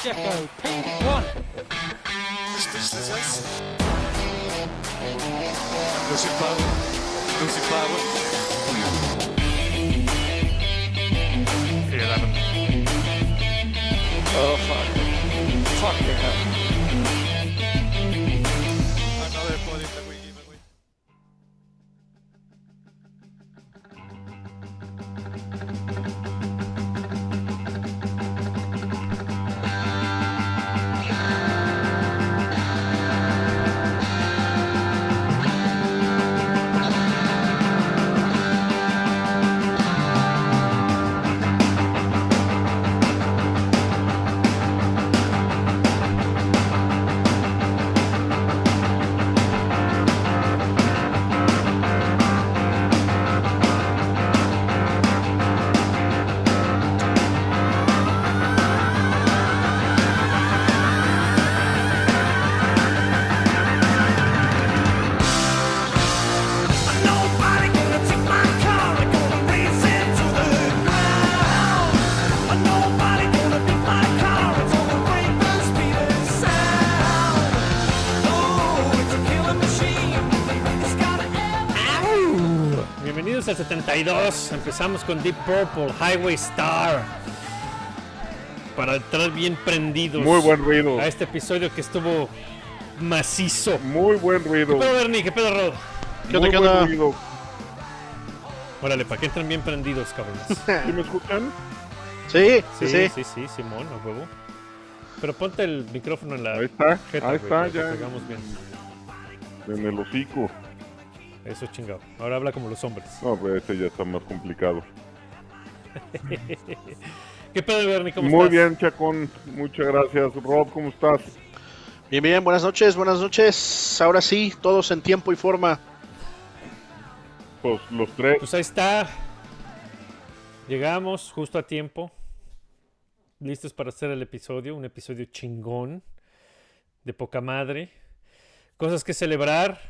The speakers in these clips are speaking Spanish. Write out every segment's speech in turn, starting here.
Checo, P1. Losing power. Losing power. Oh, fuck. Fuck the hell. 32. Empezamos con Deep Purple, Highway Star. Para entrar bien prendidos. Muy buen ruido. A este episodio que estuvo macizo. Muy buen ruido. ¿Qué pedo, Bernie? ¿Qué pedo, Rod? ¿Qué Muy te queda? Buen ruido. Órale, para que entren bien prendidos, cabrones. ¿Sí me escuchan? Sí, sí, sí. Sí, Simón, a huevo. Pero ponte el micrófono en la. Ahí está, ahí está, wey, ya. Bien. En el hocico. Eso chingado. Ahora habla como los hombres. No, pues ese ya está más complicado. ¿Qué pedo, Bernie? ¿Cómo Muy estás? bien, Chacón. Muchas gracias. Rob, ¿cómo estás? Bien, bien, buenas noches, buenas noches. Ahora sí, todos en tiempo y forma. Pues los tres. Pues ahí está. Llegamos justo a tiempo. Listos para hacer el episodio. Un episodio chingón. De poca madre. Cosas que celebrar.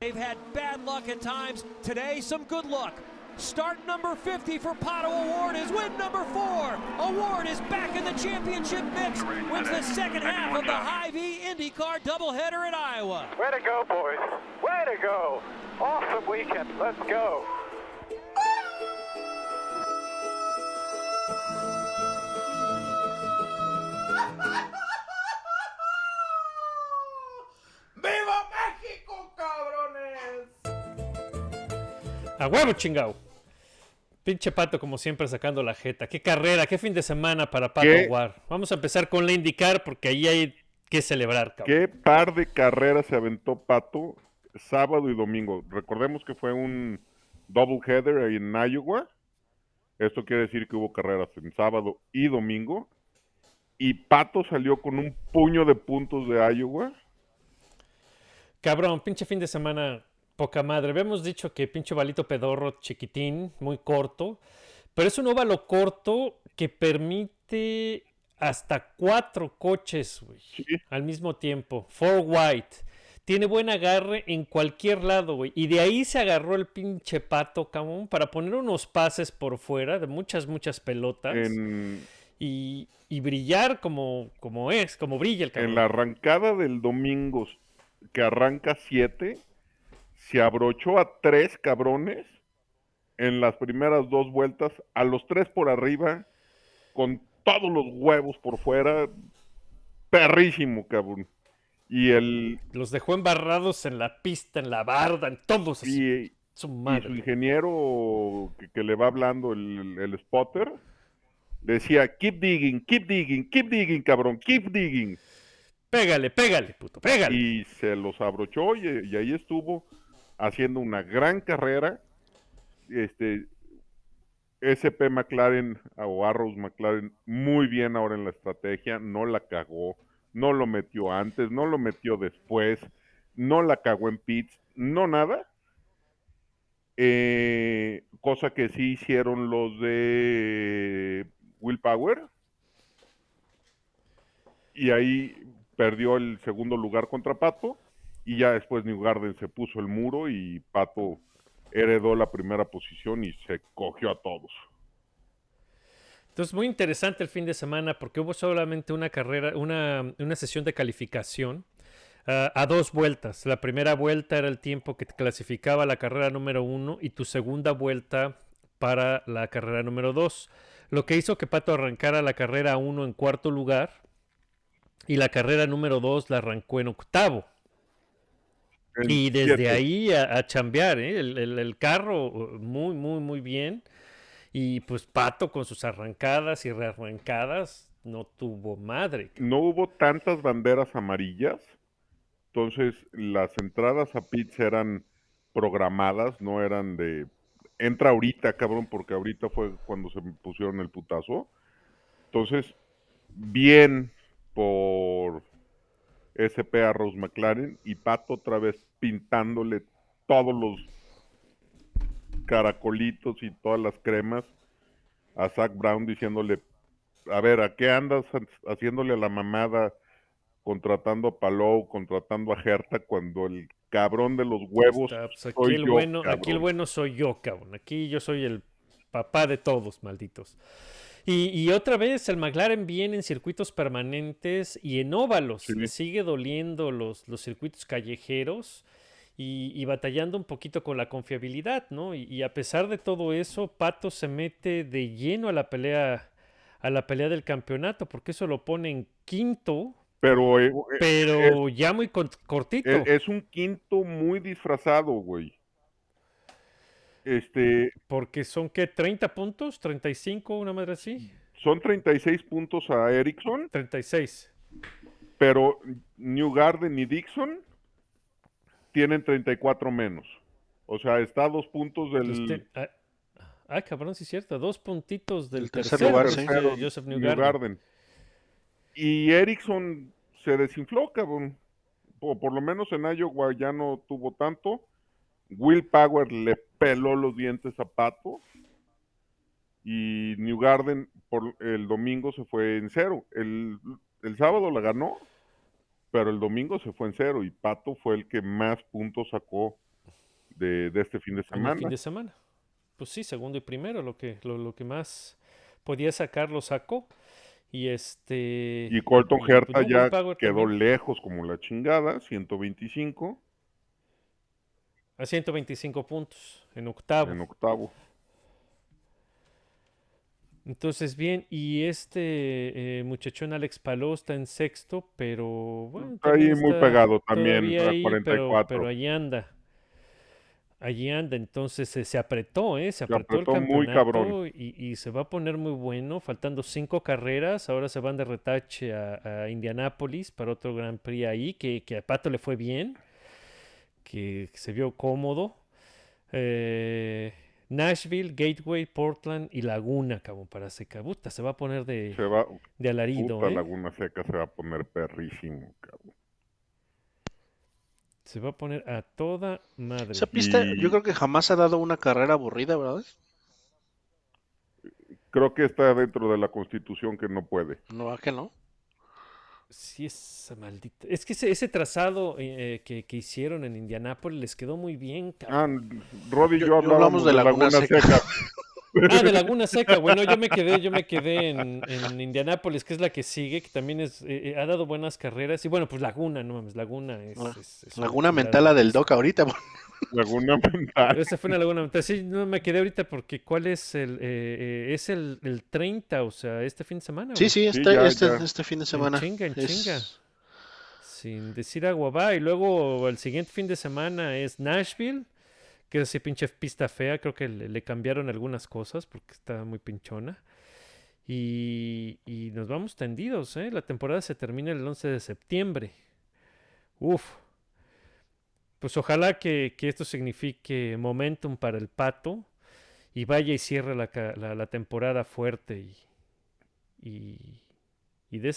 They've had bad luck at times. Today, some good luck. Start number 50 for Pato Award is win number four. Award is back in the championship mix. Wins the second half of the High V IndyCar doubleheader at Iowa. Way to go, boys. Way to go. Awesome weekend. Let's go. A huevo chingao. Pinche pato, como siempre, sacando la jeta. Qué carrera, qué fin de semana para Pato ¿Qué? War. Vamos a empezar con la indicar porque ahí hay que celebrar, cabrón. ¿Qué par de carreras se aventó Pato sábado y domingo? Recordemos que fue un double header ahí en Iowa. Esto quiere decir que hubo carreras en sábado y domingo. Y Pato salió con un puño de puntos de Iowa. Cabrón, pinche fin de semana, poca madre. Habíamos dicho que pinche balito pedorro chiquitín, muy corto. Pero es un óvalo corto que permite hasta cuatro coches, Sí. al mismo tiempo. Four white. Tiene buen agarre en cualquier lado, güey. Y de ahí se agarró el pinche pato, cabrón, para poner unos pases por fuera de muchas, muchas pelotas. En, Y, y brillar como, como es, como brilla el cabrón. en la arrancada del domingo, que arranca 7, se abrochó a tres cabrones en las primeras dos vueltas, a los tres por arriba, con todos los huevos por fuera, perrísimo, cabrón. Y el Los dejó embarrados en la pista, en la barda, en todos. y, Su y su ingeniero que, que le va hablando el, el spotter decía keep digging, keep digging, keep digging, cabrón, keep digging. Pégale, pégale, puto, pégale. y se los abrochó y, y ahí estuvo haciendo una gran carrera. Este SP McLaren o Arrows McLaren muy bien ahora en la estrategia, no la cagó, no lo metió antes, no lo metió después, no la cagó en pits, no nada. Eh, cosa que sí hicieron los de Willpower. Y ahí perdió el segundo lugar contra Pato. Y ya después New Garden se puso el muro y Pato heredó la primera posición y se cogió a todos. Entonces, muy interesante el fin de semana porque hubo solamente una carrera, una, una sesión de calificación ah, a dos vueltas. La primera vuelta era el tiempo que te clasificaba la carrera número uno y tu segunda vuelta para la carrera número dos. Lo que hizo que Pato arrancara la carrera uno en cuarto lugar y la carrera número dos la arrancó en octavo. Y desde ahí a, a chambear, ¿eh? el, el- el carro muy, muy, muy bien. Y pues Pato con sus arrancadas y rearrancadas no tuvo madre. no hubo tantas banderas amarillas, entonces las entradas a pits eran programadas, no eran de entra ahorita, cabrón, porque ahorita fue cuando se pusieron el putazo. Entonces, bien por SP a Rose McLaren y Pato otra vez pintándole todos los caracolitos y todas las cremas a Zach Brown diciéndole a ver, ¿a qué andas ha- haciéndole a la mamada contratando a Palou, contratando a Herta cuando el cabrón de los huevos Está, pues, aquí, soy el yo, bueno, aquí el bueno soy yo, cabrón. Aquí yo soy el papá de todos, malditos. Y, y otra vez el McLaren viene en circuitos permanentes y en óvalos. Sí. Le sigue doliendo los, los circuitos callejeros y, y batallando un poquito con la confiabilidad, ¿no? Y, y a pesar de todo eso, Pato se mete de lleno a la pelea a la pelea del campeonato, porque eso lo pone en quinto, Pero eh, eh, pero ya muy cortito. eh, es un quinto muy disfrazado, güey. Este, Porque son, ¿qué? ¿30 puntos? ¿35? Una madre así. son 36 puntos a Ericsson, 36. pero New Garden y Dixon tienen 34 menos. O sea, está a dos puntos del Este- ah, ah, cabrón, sí es cierto. Dos puntitos del El tercer tercero, lugar, que sí. tercero, Joseph New Newgarden. Garden. Y Ericsson se desinfló, cabrón. Por, por lo menos en Iowa ya no tuvo tanto. Will Power le peló los dientes a Pato. Y New Garden por el domingo se fue en cero. El, el sábado la ganó, pero el domingo se fue en cero. Y Pato fue el que más puntos sacó de, de este fin de el semana. fin de semana. Pues sí, segundo y primero, lo que, lo, lo que más podía sacar lo sacó. Y este. Y Colton pues, Herta ya quedó también. lejos como la chingada, 125 A 125 puntos en octavo. en octavo. Entonces, bien, y este eh, muchachón Alex Palou está en sexto, pero bueno, Está ahí muy está pegado también, a ahí, pero- 44. Pero, allí anda. Allí anda, entonces eh, se apretó, ¿eh? Se Se apretó, apretó el muy cabrón. y, y se va a poner muy bueno, faltando cinco carreras, ahora se van de retache a, a Indianápolis para otro Gran Prix ahí, que, que a Pato le fue bien, que se vio cómodo. Eh, Nashville, Gateway, Portland y Laguna, cabrón, para seca. Puta, se va a poner de, Se va, de alarido, puta ¿eh? Laguna Seca se va a poner perrísimo, cabrón. Se va a poner a toda madre. Esa pista Y- yo creo que jamás ha dado una carrera aburrida, ¿verdad? Creo que está dentro de la constitución que no puede. No, ¿a que no? Sí, esa maldita. Es que ese, ese trazado eh, que, que hicieron en Indianápolis les quedó muy bien, cabrón. Ah, Rod y yo, Yo- yo hablábamos hablamos de Laguna Seca. Ah, de Laguna Seca. Bueno, yo me quedé, yo me quedé en, en Indianápolis, que es la que sigue, que también es, eh, eh, ha dado buenas carreras. Y bueno, pues Laguna, no mames, Laguna es. Ah, es- es una Laguna mental la del Doc ahorita. Laguna Mental. Esa fue una Laguna Mental. Sí, no me quedé ahorita porque ¿cuál es el. eh, eh, es el, el 30, o sea, este fin de semana. Sí, güey. sí, este, ya, este, ya. este fin de En semana. chinga, en es- chinga. Sin decir agua va. Y luego el siguiente fin de semana es Nashville, que es así pinche pista fea. Creo que le, le cambiaron algunas cosas porque está muy pinchona. Y, y nos vamos tendidos, ¿eh? La temporada se termina el 11 de septiembre. Uf. Pues ojalá que, esto signifique momentum para el pato y vaya y cierre la, la- temporada fuerte y, y, y dé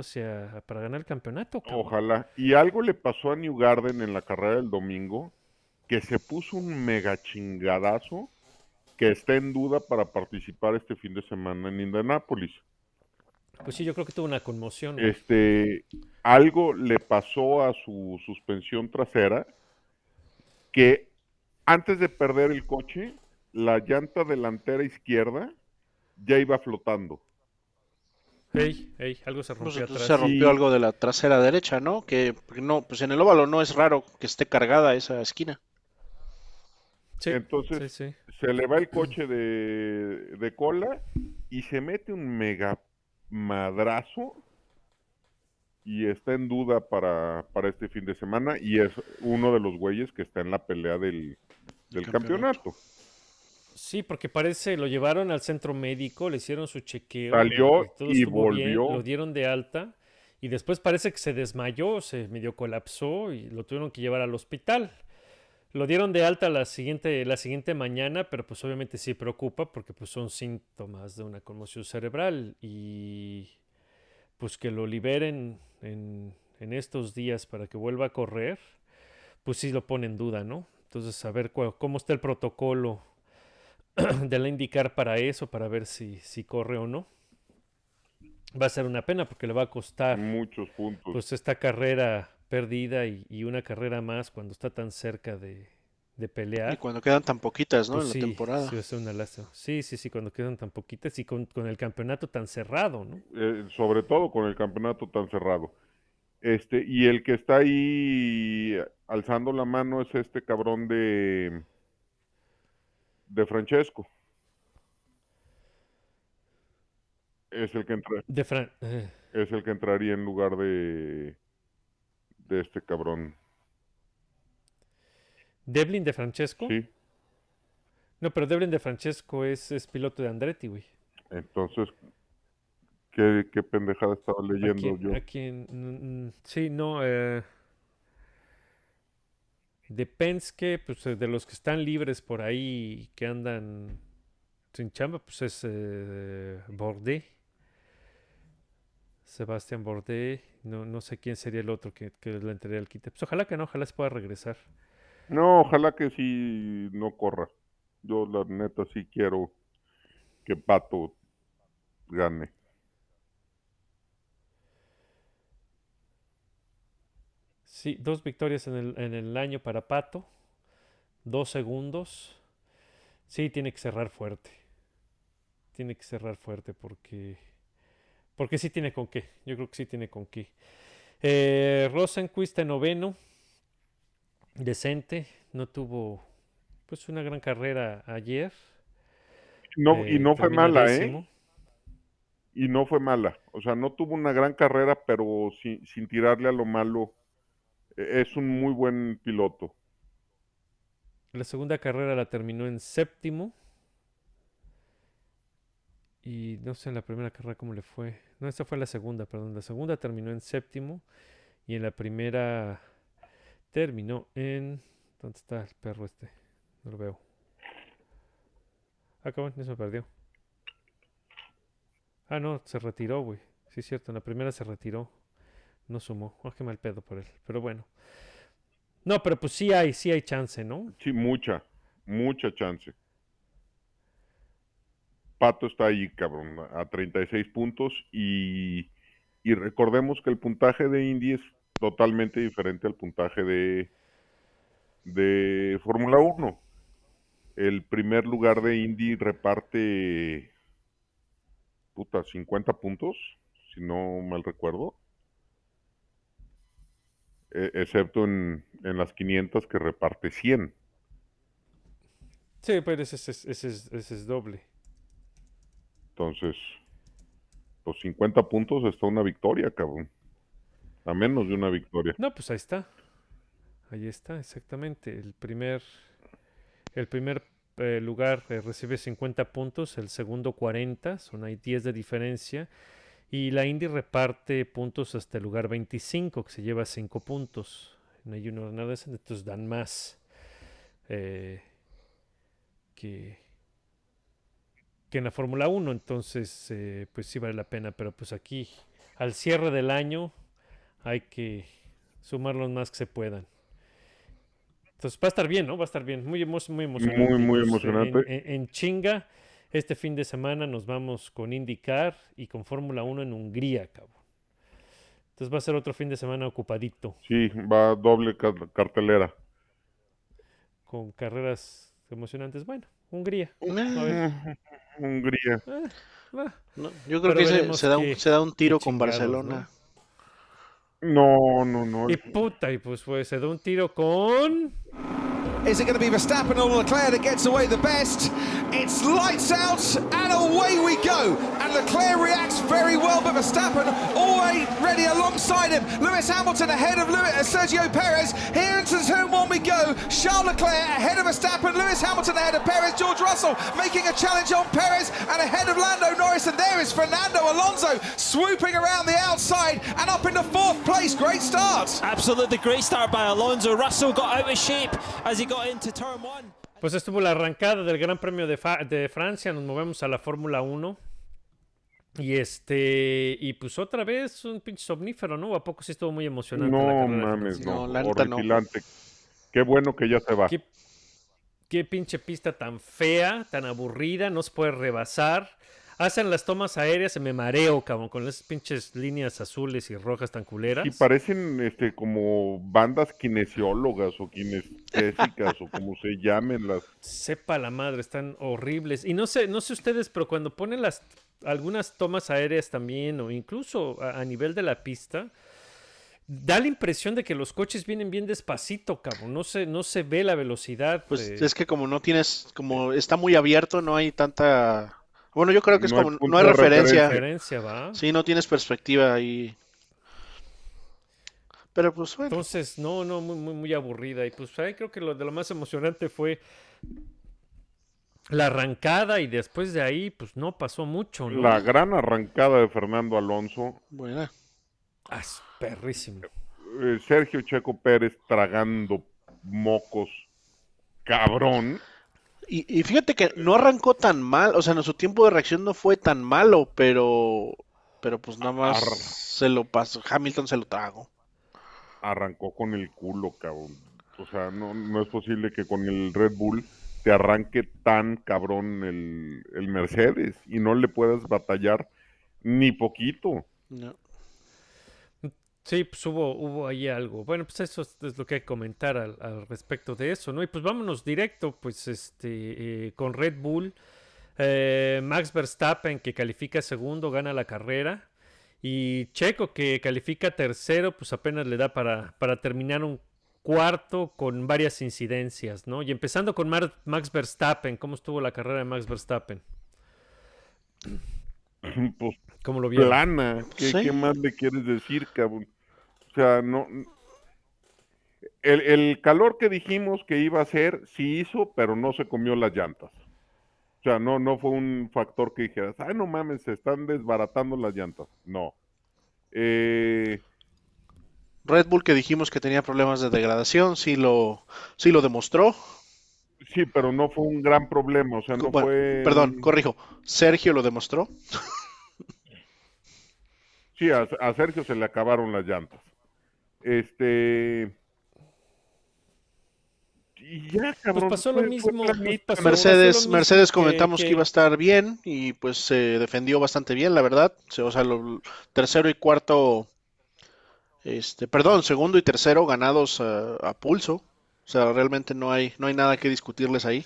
hacia, para ganar el campeonato. Ojalá. Y algo le pasó a New Garden en la carrera del domingo, que se puso un mega chingadazo que está en duda para participar este fin de semana en Indianápolis. Pues sí, yo creo que tuvo una conmoción. Este, algo le pasó a su suspensión trasera que antes de perder el coche, la llanta delantera izquierda ya iba flotando. Ey, ey, algo se Pues rompió entonces atrás. se rompió Sí. algo de la trasera derecha, ¿no? Que porque no, pues en el óvalo no es raro que esté cargada esa esquina. Sí, Entonces, sí, sí. se le va el coche de, de cola y se mete un mega madrazo y está en duda para, para este fin de semana y es uno de los güeyes que está en la pelea del, del campeonato. campeonato. Sí, porque parece, lo llevaron al centro médico, le hicieron su chequeo. Salió y estuvo bien, volvió. lo dieron de alta y después parece que se desmayó, se medio colapsó y lo tuvieron que llevar al hospital. Lo dieron de alta la siguiente, la siguiente mañana, pero pues obviamente sí preocupa porque pues son síntomas de una conmoción cerebral y pues que lo liberen en, en estos días para que vuelva a correr, pues sí lo pone en duda, ¿no? Entonces, a ver cuál- cómo está el protocolo de la indicar para eso, para ver si, si corre o no. Va a ser una pena porque le va a costar Muchos puntos. pues esta carrera perdida y, y una carrera más cuando está tan cerca de, de Y pelear. cuando quedan tan poquitas, ¿no? pues en la temporada. sí va a ser una lástima. Sí, sí, sí, cuando quedan tan poquitas y con, con el campeonato tan cerrado, ¿no? eh, sobre todo con el campeonato tan cerrado. Este, y el que está ahí alzando la mano es este cabrón de de Francesco. Es el que entra, De Fran- eh, es el que entraría en lugar de de este cabrón. Devlin de Francesco. Sí. No, pero Devlin de Francesco es, es piloto de Andretti, güey. Entonces, ¿qué, qué pendejada estaba ¿A leyendo yo? a quién? Mm, mm, sí, no. eh, de Penske, pues eh, de los que están libres por ahí, que andan sin chamba, pues es eh, Bourdais. Sebastián Bourdais. No, no sé quién sería el otro que, que le entraría al quite. Pues ojalá que no, ojalá se pueda regresar. No, ojalá que sí no corra. Yo la neta sí quiero que Pato gane. Sí, dos victorias en el, en el año para Pato. Dos segundos. Sí, tiene que cerrar fuerte. Tiene que cerrar fuerte porque. Porque sí tiene con qué. Yo creo que sí tiene con qué. Eh, Rosenquist en noveno. Decente. No tuvo. Pues una gran carrera ayer. No, y Eh, no fue mala, décimo. ¿eh? Y no fue mala. O sea, no tuvo una gran carrera, pero sin, sin tirarle a lo malo. E- Es un muy buen piloto. La segunda carrera la terminó en séptimo. Y no sé en la primera carrera cómo le fue. No, esta fue la segunda, perdón. La segunda terminó en séptimo. Y en la primera terminó en. ¿Dónde está el perro este? No lo veo. Ah, cabrón, ya se me perdió. Ah, no, se retiró, güey. Sí, es cierto, en la primera se retiró. No sumó. Ah, qué mal pedo por él. Pero bueno. No, pero pues sí hay, sí hay chance, ¿no? Sí, mucha, mucha chance. Pato está ahí, cabrón, a 36 puntos y, y recordemos que el puntaje de Indy es totalmente diferente al puntaje de, de Fórmula 1. El primer lugar de Indy reparte, puta, 50 puntos, si no mal recuerdo. E- excepto en, en las 500 que reparte 100. Sí, pero ese, es- ese es- ese es doble. Entonces, los 50 puntos está una victoria, cabrón. A menos de una victoria. No, pues ahí está. Ahí está, exactamente. El primer, el primer eh, lugar eh, recibe 50 puntos, el segundo 40, son ahí 10 de diferencia. Y la Indy reparte puntos hasta el lugar 25, que se lleva 5 puntos. No hay nada entonces dan más eh, que, que en la Fórmula 1. Entonces, eh, pues sí vale la pena. Pero pues aquí, al cierre del año, hay que sumar los más que se puedan. Entonces va a estar bien, ¿no? Va a estar bien. Muy, emo- muy emocionante. Muy, muy emocionante. En, en- en chinga, este fin de semana nos vamos con IndyCar y con Fórmula 1 en Hungría, cabrón. Entonces va a ser otro fin de semana ocupadito, Sí, va doble car- cartelera. con carreras emocionantes. Bueno, Hungría. Eh, Hungría. va. no, yo creo Pero que se, da un, qué- se da un tiro con chingados, Barcelona. No, no, no. Y puta, y pues, pues se da un tiro con. Is it going to be Verstappen or Leclerc that gets away the best? It's lights out and away we go. And Leclerc reacts very well, but Verstappen ready alongside him. Lewis Hamilton ahead of Lewis, uh, Sergio Perez. Here into turn one we go. Charles Leclerc ahead of Verstappen. Lewis Hamilton ahead of Perez. George Russell making a challenge on Perez and ahead of Lando Norris. And there is Fernando Alonso swooping around the outside and up into fourth place. Great start. Absolutely great start by Alonso. Russell got out of shape as he got. Pues estuvo la arrancada del Gran Premio de, Fa- de Francia, nos movemos a la Fórmula 1. Y este, y pues otra vez un pinche somnífero, ¿no? ¿A poco sí estuvo muy emocionante? No mames, no. No, horripilante. Qué bueno que ya se va. ¿Qué, qué pinche pista tan fea, tan aburrida, no se puede rebasar. Hacen las tomas aéreas y me mareo, cabrón, con esas pinches líneas azules y rojas tan culeras. Sí, parecen este, como bandas kinesiólogas o kinestésicas o como se llamen las. Sepa la madre, están horribles. Y no sé, no sé ustedes, pero cuando ponen las algunas tomas aéreas también, o incluso a, a nivel de la pista, da la impresión de que los coches vienen bien despacito, cabrón. No se, no se ve la velocidad. Pues eh, es que como no tienes, como está muy abierto, no hay tanta... Bueno, yo creo que es No hay como, punto no hay referencia. referencia, ¿va? Sí, no tienes perspectiva ahí. Pero pues bueno, Entonces, no, no, muy, muy, muy aburrida. Y pues ahí creo que lo de lo más emocionante fue la arrancada y después de ahí, pues no pasó mucho, ¿no? La gran arrancada de Fernando Alonso. buena. Ah, es perrísimo. eh, Sergio Checo Pérez tragando mocos. Cabrón. Y, y fíjate que no arrancó tan mal, o sea, en su tiempo de reacción no fue tan malo, pero, pero pues nada más Arr. se lo pasó, Hamilton se lo tragó. Arrancó con el culo, cabrón. O sea, no, no es posible que con el Red Bull te arranque tan cabrón el, el Mercedes y no le puedas batallar ni poquito. No. Sí, pues hubo, hubo ahí algo. Bueno, pues eso es, es lo que hay que comentar al, al respecto de eso, ¿no? Y pues vámonos directo, pues, este, eh, con Red Bull. Eh, Max Verstappen, que califica segundo, gana la carrera. Y Checo, que califica tercero, pues apenas le da para, para terminar un cuarto con varias incidencias, ¿no? Y empezando con Mar- Max Verstappen, ¿cómo estuvo la carrera de Max Verstappen? Pues ¿Cómo lo vieron? plana. ¿Qué, Sí. qué más le quieres decir, cabrón? O sea, no. El, el calor que dijimos que iba a ser, sí hizo, pero no se comió las llantas. O sea, no, no fue un factor que dijeras, ay, no mames, se están desbaratando las llantas. No. Eh, Red Bull que dijimos que tenía problemas de degradación, sí lo, sí lo demostró. sí, pero no fue un gran problema. O sea, no Bueno, fue. Perdón, corrijo. Sergio lo demostró. Sí, a, a Sergio se le acabaron las llantas. Este. Y ya, cabrón. pasó lo fue- fue mismo, pues, pasó- ¿no? Mercedes, mismo Mercedes que- comentamos que, que- iba a estar bien y pues se defendió bastante bien, la verdad. O sea, lo- tercero y cuarto, este, perdón, segundo y tercero ganados a, a pulso. O sea, realmente no hay, no hay nada que discutirles ahí.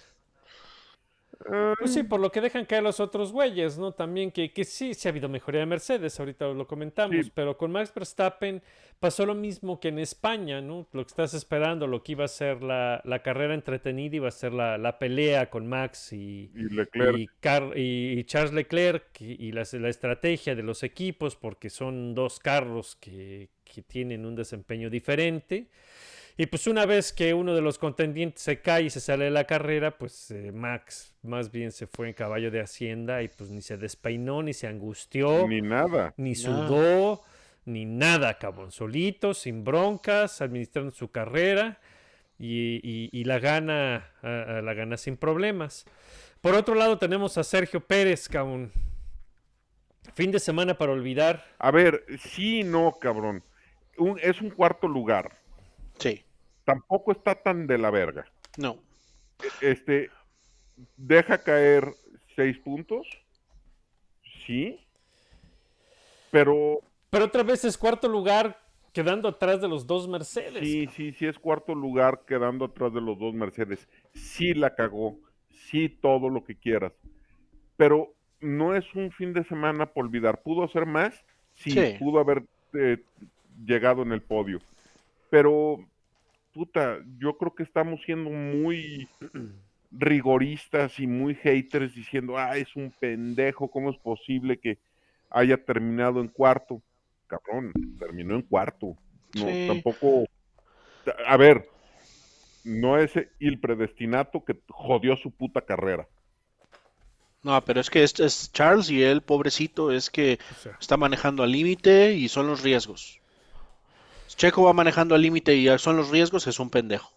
Pues sí, por lo que dejan caer los otros güeyes, ¿no? También que, que sí, sí ha habido mejoría de Mercedes, ahorita lo comentamos, Sí. pero con Max Verstappen pasó lo mismo que en España, ¿no? Lo que estás esperando, lo que iba a ser la, la carrera entretenida, iba a ser la, la pelea con Max y, y Leclerc. y, Car- y- Charles Leclerc y, y la, la estrategia de los equipos, porque son dos carros que, que tienen un desempeño diferente. Y pues una vez que uno de los contendientes se cae y se sale de la carrera, pues eh, Max más bien se fue en caballo de hacienda y pues ni se despeinó, ni se angustió, ni, Ni nada. Nada. sudó, ni nada, cabrón. Solito, sin broncas, administrando su carrera y, y- y la gana, la gana sin problemas. Por otro lado tenemos a Sergio Pérez, cabrón. Fin de semana para olvidar. A ver, sí y no, cabrón. Un- es un cuarto lugar. Sí, Tampoco está tan de la verga. no. Este, deja caer seis puntos. Sí. Pero Pero otra vez es cuarto lugar quedando atrás de los dos Mercedes. sí, sí, sí es cuarto lugar quedando atrás de los dos Mercedes. Sí la cagó. sí, todo lo que quieras. Pero no es un fin de semana por olvidar. ¿Pudo hacer más? Sí, Sí. pudo haber eh, llegado en el podio. Pero, puta, yo creo que estamos siendo muy rigoristas y muy haters diciendo, ah, es un pendejo, ¿cómo es posible que haya terminado en cuarto? Cabrón, terminó en cuarto. No, Sí. tampoco. A ver, no es el predestinato que jodió su puta carrera. No, pero es que es, es Charles y él, pobrecito, es que O sea, está manejando al límite y son los riesgos. Checo va manejando al límite y son los riesgos, es un pendejo.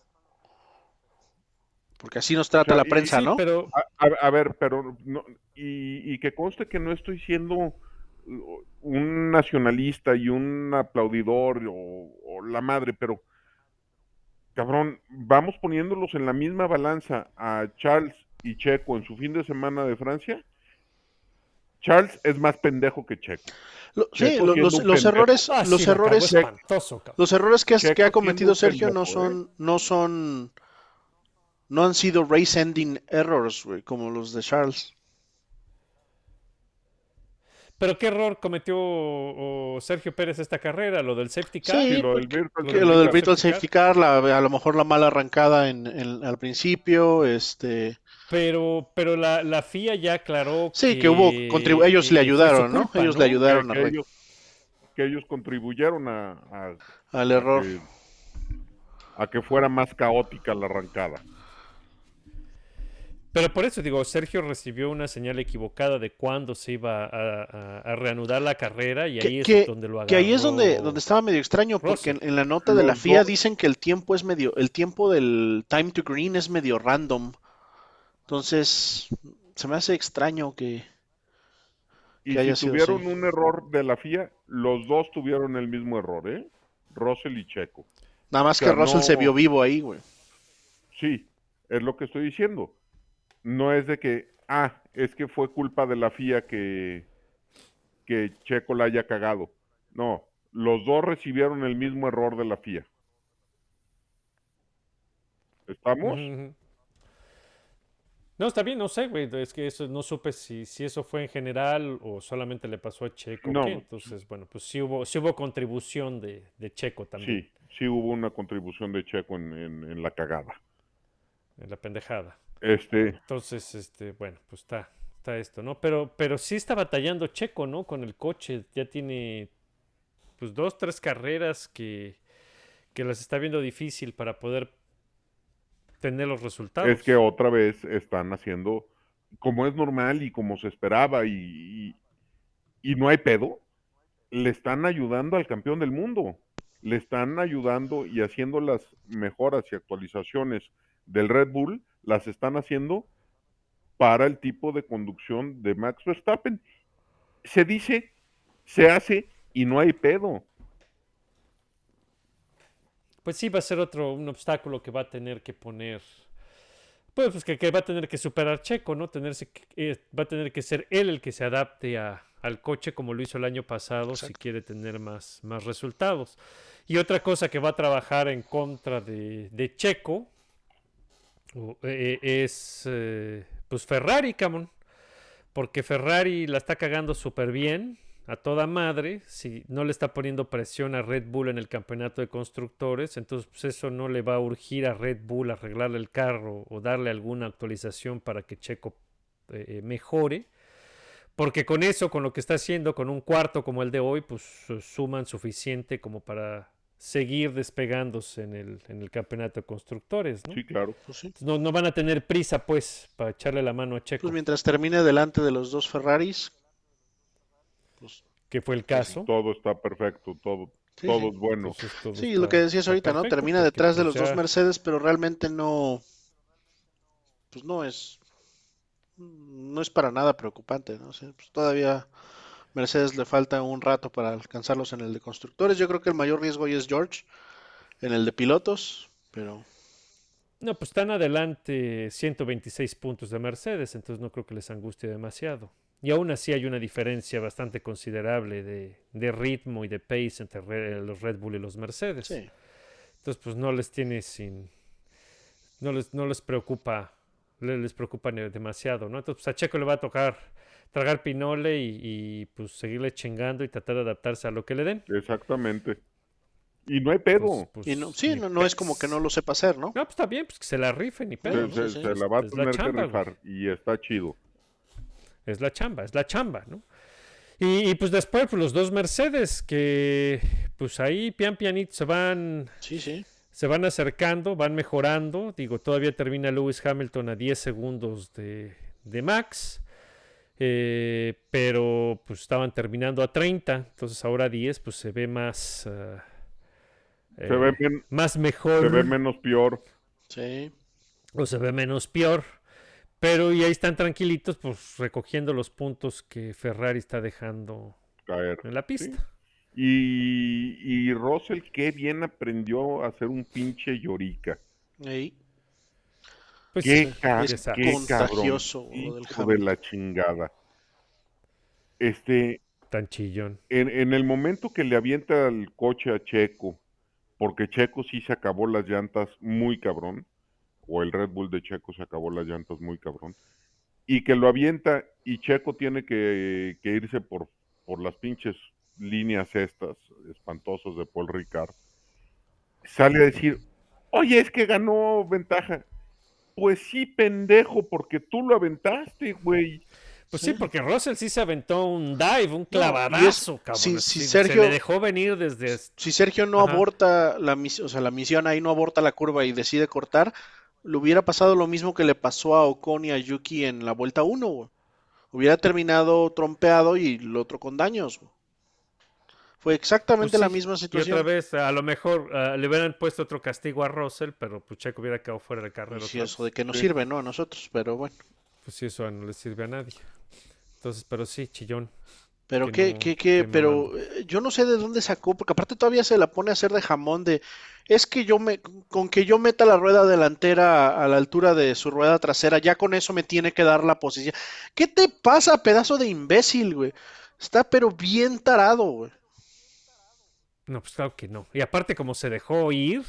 Porque así nos trata O sea, la y- prensa, sí, ¿no? pero A, a- a ver, pero no, y, y que conste que no estoy siendo uh, un nacionalista y un aplaudidor o, o la madre, pero cabrón, vamos poniéndolos en la misma balanza a Charles y Checo en su fin de semana de Francia. Charles es más pendejo que Checo. Lo- sí, lo- los, los errores, ah, los errores, los errores que, has- que Checo ha cometido Sergio no pendejo, ¿eh? son, no son, no han sido race ending errors, güey, como los de Charles. Pero qué error cometió o, Sergio Pérez esta carrera, lo del safety car. Sí, lo del porque- virtual Lo lo del del virtual safety car, la- a lo mejor la mala arrancada en, en- al principio, este, Pero, pero la, la FIA ya aclaró sí, que hubo contribu- ellos le que ayudaron, ¿no? Ellos ¿no? le ayudaron que, a que ellos, que ellos contribuyeron a, a- al a error. que, a que fuera más caótica la arrancada. Pero por eso digo, Sergio recibió una señal equivocada de cuándo se iba a, a- a reanudar la carrera y Que, ahí es que- donde lo agarró. que ahí es donde, donde estaba medio extraño, porque en, en la nota de la FIA dos- dicen que el tiempo es medio, el tiempo del time to green es medio random. Entonces, se me hace extraño que, Y Que haya si sido tuvieron así. un error de la FIA, los dos tuvieron el mismo error, ¿eh? Russell y Checo. nada más O sea, que Russell se vio vivo ahí, güey. Sí, es lo que estoy diciendo. No es de que, ah, es que fue culpa de la FIA que, que Checo la haya cagado. No, los dos recibieron el mismo error de la FIA. ¿Estamos? Ujú. No, está bien, no sé, güey. Es que eso no supe si, si eso fue en general o solamente le pasó a Checo. No. qué. Entonces, bueno, pues sí hubo, sí hubo contribución de, de Checo también Sí, sí hubo una contribución de Checo en, en- en la cagada. en la pendejada. Este, Entonces, este, bueno, pues está, está esto, ¿no? Pero, pero sí está batallando Checo, ¿no? Con el coche. Ya tiene pues dos, tres carreras que, que las está viendo difícil para poder tener los resultados. es que otra vez están haciendo como es normal y como se esperaba y, y- y no hay pedo, le están ayudando al campeón del mundo, le están ayudando y haciendo las mejoras y actualizaciones del Red Bull, las están haciendo para el tipo de conducción de Max Verstappen. Se dice, se hace y no hay pedo. Pues sí, va a ser otro, un obstáculo que va a tener que poner. Pues, pues que, que va a tener que superar Checo, ¿no? Tenerse eh, va a tener que ser él el que se adapte a- al coche como lo hizo el año pasado si quiere tener más, más resultados. Y otra cosa que va a trabajar en contra de, de Checo o, eh, es eh, pues Ferrari, cabrón. Porque Ferrari la está cagando súper bien, a toda madre. Si no le está poniendo presión a Red Bull en el campeonato de constructores, entonces pues, eso no le va a urgir a Red Bull a arreglarle el carro o darle alguna actualización para que Checo eh, eh, mejore. Porque con eso, con lo que está haciendo, con un cuarto como el de hoy, pues su- suman suficiente como para seguir despegándose en el, en el campeonato de constructores, ¿no? Sí, claro. Pues sí. No, no van a tener prisa, pues, para echarle la mano a Checo, Pues mientras termine delante de los dos Ferraris, pues que fue el caso. Todo está perfecto, todo, Sí, todo sí. es bueno. Entonces, todo Sí, lo que decías ahorita, ¿no? Termina detrás de pues, los dos Mercedes, pero realmente no, pues no es, no es para nada preocupante, ¿no? O sea, pues todavía Mercedes le falta un rato para alcanzarlos en el de constructores. Yo creo que el mayor riesgo hoy es George en el de pilotos, pero No, pues están adelante 126 puntos de Mercedes, entonces no creo que les angustie demasiado. Y aún así hay una diferencia bastante considerable de, de ritmo y de pace entre re- los Red Bull y los Mercedes. sí. Entonces, pues no les tiene sin. No les, no les preocupa le- les preocupa demasiado, ¿no? Entonces, pues, a Checo le va a tocar tragar pinole y, y, pues seguirle chingando y tratar de adaptarse a lo que le den. Exactamente. Y no hay pedo. Pues, pues, Y no, sí, no, no es como que no lo sepa hacer, ¿no? No, pues está bien, pues que se la rifen y se, pedo. ¿no? se- sí, se sí. la va a tener chamba, que rifar y está chido. Es la chamba, es la chamba, ¿no? Y, y, pues después, pues los dos Mercedes que pues ahí pian pianito se van Sí, sí. se van acercando, van mejorando. Digo, todavía termina Lewis Hamilton a 10 segundos de, de Max. eh, pero pues estaban terminando a 30. Entonces ahora 10 pues se ve más... ah, Se, eh, ve men- más mejor. se ve menos peor. Sí. o se ve menos peor. Pero y ahí están tranquilitos, pues recogiendo los puntos que Ferrari está dejando caer. en la pista. Y, y Russell, qué bien aprendió a hacer un pinche llorica. Pues, Qué, ca- qué Contagioso cabrón. lo del Hijo de la chingada. Este, tan chillón. en, en el momento que le avienta el coche a Checo, porque Checo sí se acabó las llantas muy cabrón, o el Red Bull de Checo se acabó las llantas muy cabrón, y que lo avienta y Checo tiene que, que irse por, por las pinches líneas estas espantosos de Paul Ricard, sale a decir, oye, es que ganó ventaja. Pues sí, pendejo, porque tú lo aventaste, güey. Pues sí, porque Russell sí se aventó un dive, un es- clavadazo, cabrón. si- Se Sergio- le dejó venir desde... Si Sergio no Ajá. aborta la misión, o sea, la misión ahí no aborta la curva y decide cortar, le hubiera pasado lo mismo que le pasó a Ocon y a Yuki en la vuelta 1, güey. Hubiera terminado trompeado y el otro con daños, güey. Fue exactamente Pues la misma Y otra situación. vez, a lo mejor ah, le hubieran puesto otro castigo a Russell, pero pues Checo hubiera quedado fuera de carrera. Sí, eso de que Sí. sirve, ¿no? A nosotros, pero bueno. Pues sí, eso no le sirve a nadie. Entonces, pero sí, chillón. Pero no- que que, no pero eh, yo no sé de dónde sacó, porque aparte todavía se la pone a hacer de jamón de, es que yo me, con que yo meta la rueda delantera a, a la altura de su rueda trasera, ya con eso me tiene que dar la posición. ¿Qué te pasa, pedazo de imbécil, güey? Está pero bien tarado, güey. No, pues claro que no. Y aparte, como se dejó ir,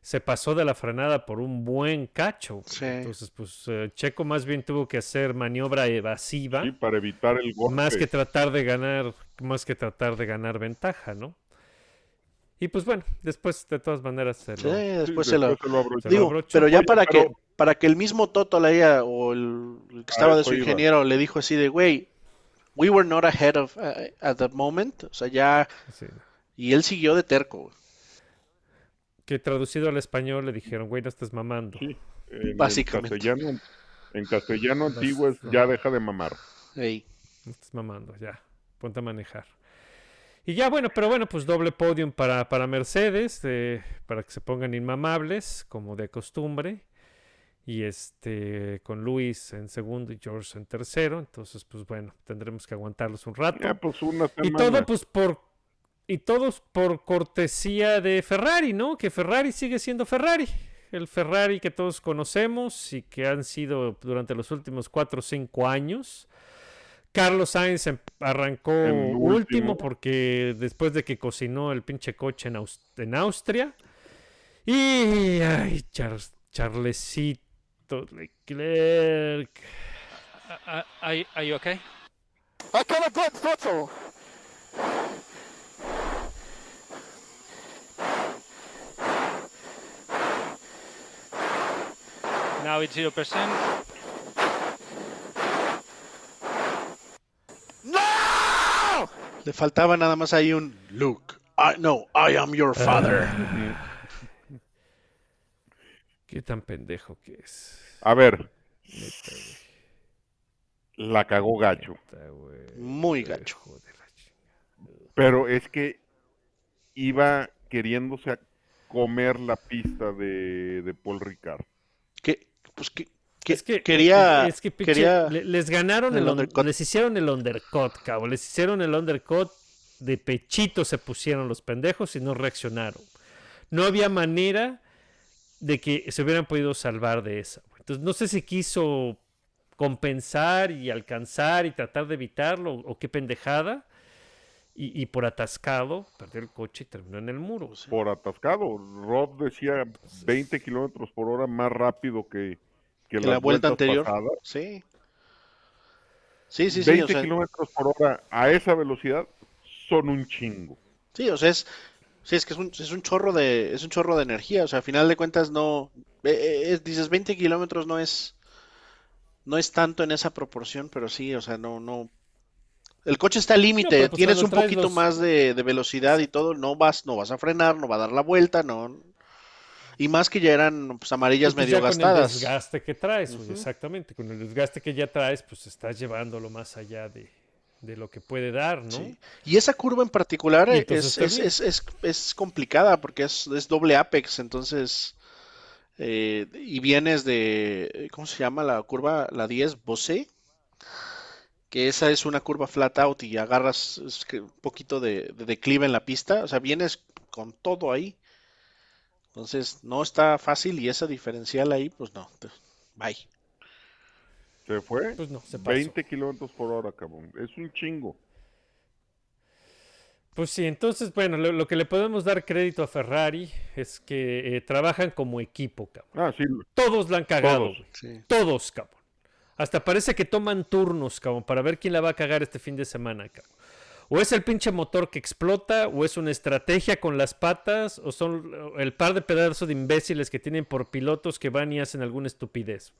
se pasó de la frenada por un buen cacho. Sí. Entonces, pues eh, Checo más bien tuvo que hacer maniobra evasiva. Sí, para evitar el golpe. más que tratar de ganar, más que tratar de ganar ventaja, ¿no? Y pues bueno, después de todas maneras se Sí, lo- Sí, después se lo... después se lo abrochó. se lo pero ya Oye, para que, para que el mismo Toto le haya, o el, el que estaba Ah, de su iba. ingeniero le dijo así de, güey, we were not ahead of, uh, at the moment, o sea, ya, sí. y él siguió de terco, güey. Que traducido al español le dijeron, güey, no estás mamando. Sí, en, Básicamente. En castellano, en castellano antiguo es ya deja de mamar. Ey. No estás mamando, ya. Ponte a manejar. Y ya, bueno, pero bueno, pues doble podium para, para Mercedes, eh, para que se pongan inmamables, como de costumbre. Y este, con Luis en segundo y George en tercero. Entonces, pues bueno, tendremos que aguantarlos un rato. Ya, pues una Y todo, pues por. Y todos por cortesía de Ferrari, ¿no? Que Ferrari sigue siendo Ferrari. El Ferrari que todos conocemos y que han sido durante los últimos 4 o 5 años. Carlos Sainz em- arrancó último. último. porque después de que cocinó el pinche coche en, Aus- en Austria. Y. Ay, Char- Charlesito Leclerc. Uh, are, are you okay? I got a dead Now it's 0%. No! Le faltaba nada más ahí un Luke. I, no, I am your father. Qué tan pendejo que es. A ver, Neta, la cagó gacho. Neta. Muy gacho. Pero es que iba queriéndose a comer la pista de, de Paul Ricard. Que, pues que, que es que quería, es que pinche- quería le- les ganaron el el, un- undercut. les hicieron el undercut, cabrón, les hicieron el undercut de pechito se pusieron los pendejos y no reaccionaron. No había manera de que se hubieran podido salvar de esa. Entonces no sé si quiso compensar y alcanzar y tratar de evitarlo o qué pendejada. Y, y por atascado perdió el coche y terminó en el muro. Por atascado. Rob decía 20 kilómetros por hora más rápido que, que la vuelta anterior. pasadas. Sí. Sí, sí, sí. 20 o sea, kilómetros por hora a esa velocidad son un chingo. sí, o sea, es, sí, es que es un, es un chorro de, es un chorro de energía. O sea, a final de cuentas no, eh, eh, es- dices 20 kilómetros no es, no es tanto en esa proporción, pero sí, o sea, no, no. El coche está al límite, pues tienes un poquito los- más de, de velocidad y todo, no vas, no vas a frenar, no va a dar la vuelta, no. Y más que ya eran pues, amarillas pues medio ya con el gastadas. desgaste que traes, exactamente. Con el desgaste que ya traes, pues estás llevándolo más allá de, de lo que puede dar, ¿no? Sí. Y esa curva en particular es, es, es, es, complicada porque es, es doble apex, entonces, eh, y vienes de, ¿cómo se llama la curva? La 10, Bosé, que esa es una curva flat out y agarras un poquito de, de declive en la pista, o sea, vienes con todo ahí. Entonces, no está fácil y esa diferencial ahí, pues no, bye. Se fue Pues no, se pasó. 20 kilómetros por hora, cabrón. Es un chingo. Pues sí, entonces, bueno, lo, lo que le podemos dar crédito a Ferrari es que eh, trabajan como equipo, cabrón. Ah, sí. Todos la han cagado, Todos. Sí. Todos, cabrón. Hasta parece que toman turnos, cabrón, para ver quién la va a cagar este fin de semana, cabrón. O es el pinche motor que explota, o es una estrategia con las patas, o son el par de pedazos de imbéciles que tienen por pilotos que van y hacen alguna estupidez.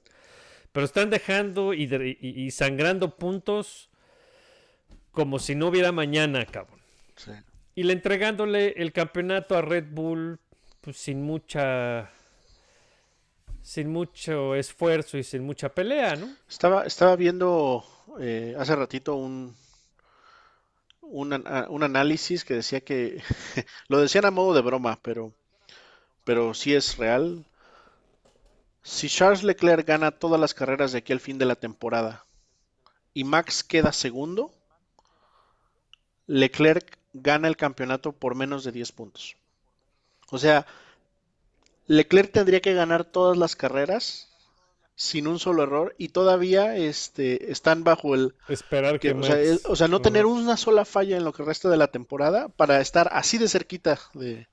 Pero están dejando y, de- y- y sangrando puntos como si no hubiera mañana, cabrón. Sí. Y le entregándole el campeonato a Red Bull pues, sin mucha. sin mucho esfuerzo y sin mucha pelea, ¿no? Estaba, estaba viendo eh, hace ratito un, un, an- un análisis que decía que, lo decían a modo de broma, pero, pero sí es real. Si Charles Leclerc gana todas las carreras de aquí al fin de la temporada y Max queda segundo, Leclerc gana el campeonato por menos de 10 puntos. O sea, Leclerc tendría que ganar todas las carreras sin un solo error y todavía este, están bajo el... Esperar que. que- o, sea, o no tener una sola falla en lo que resta de la temporada para estar así de cerquita de,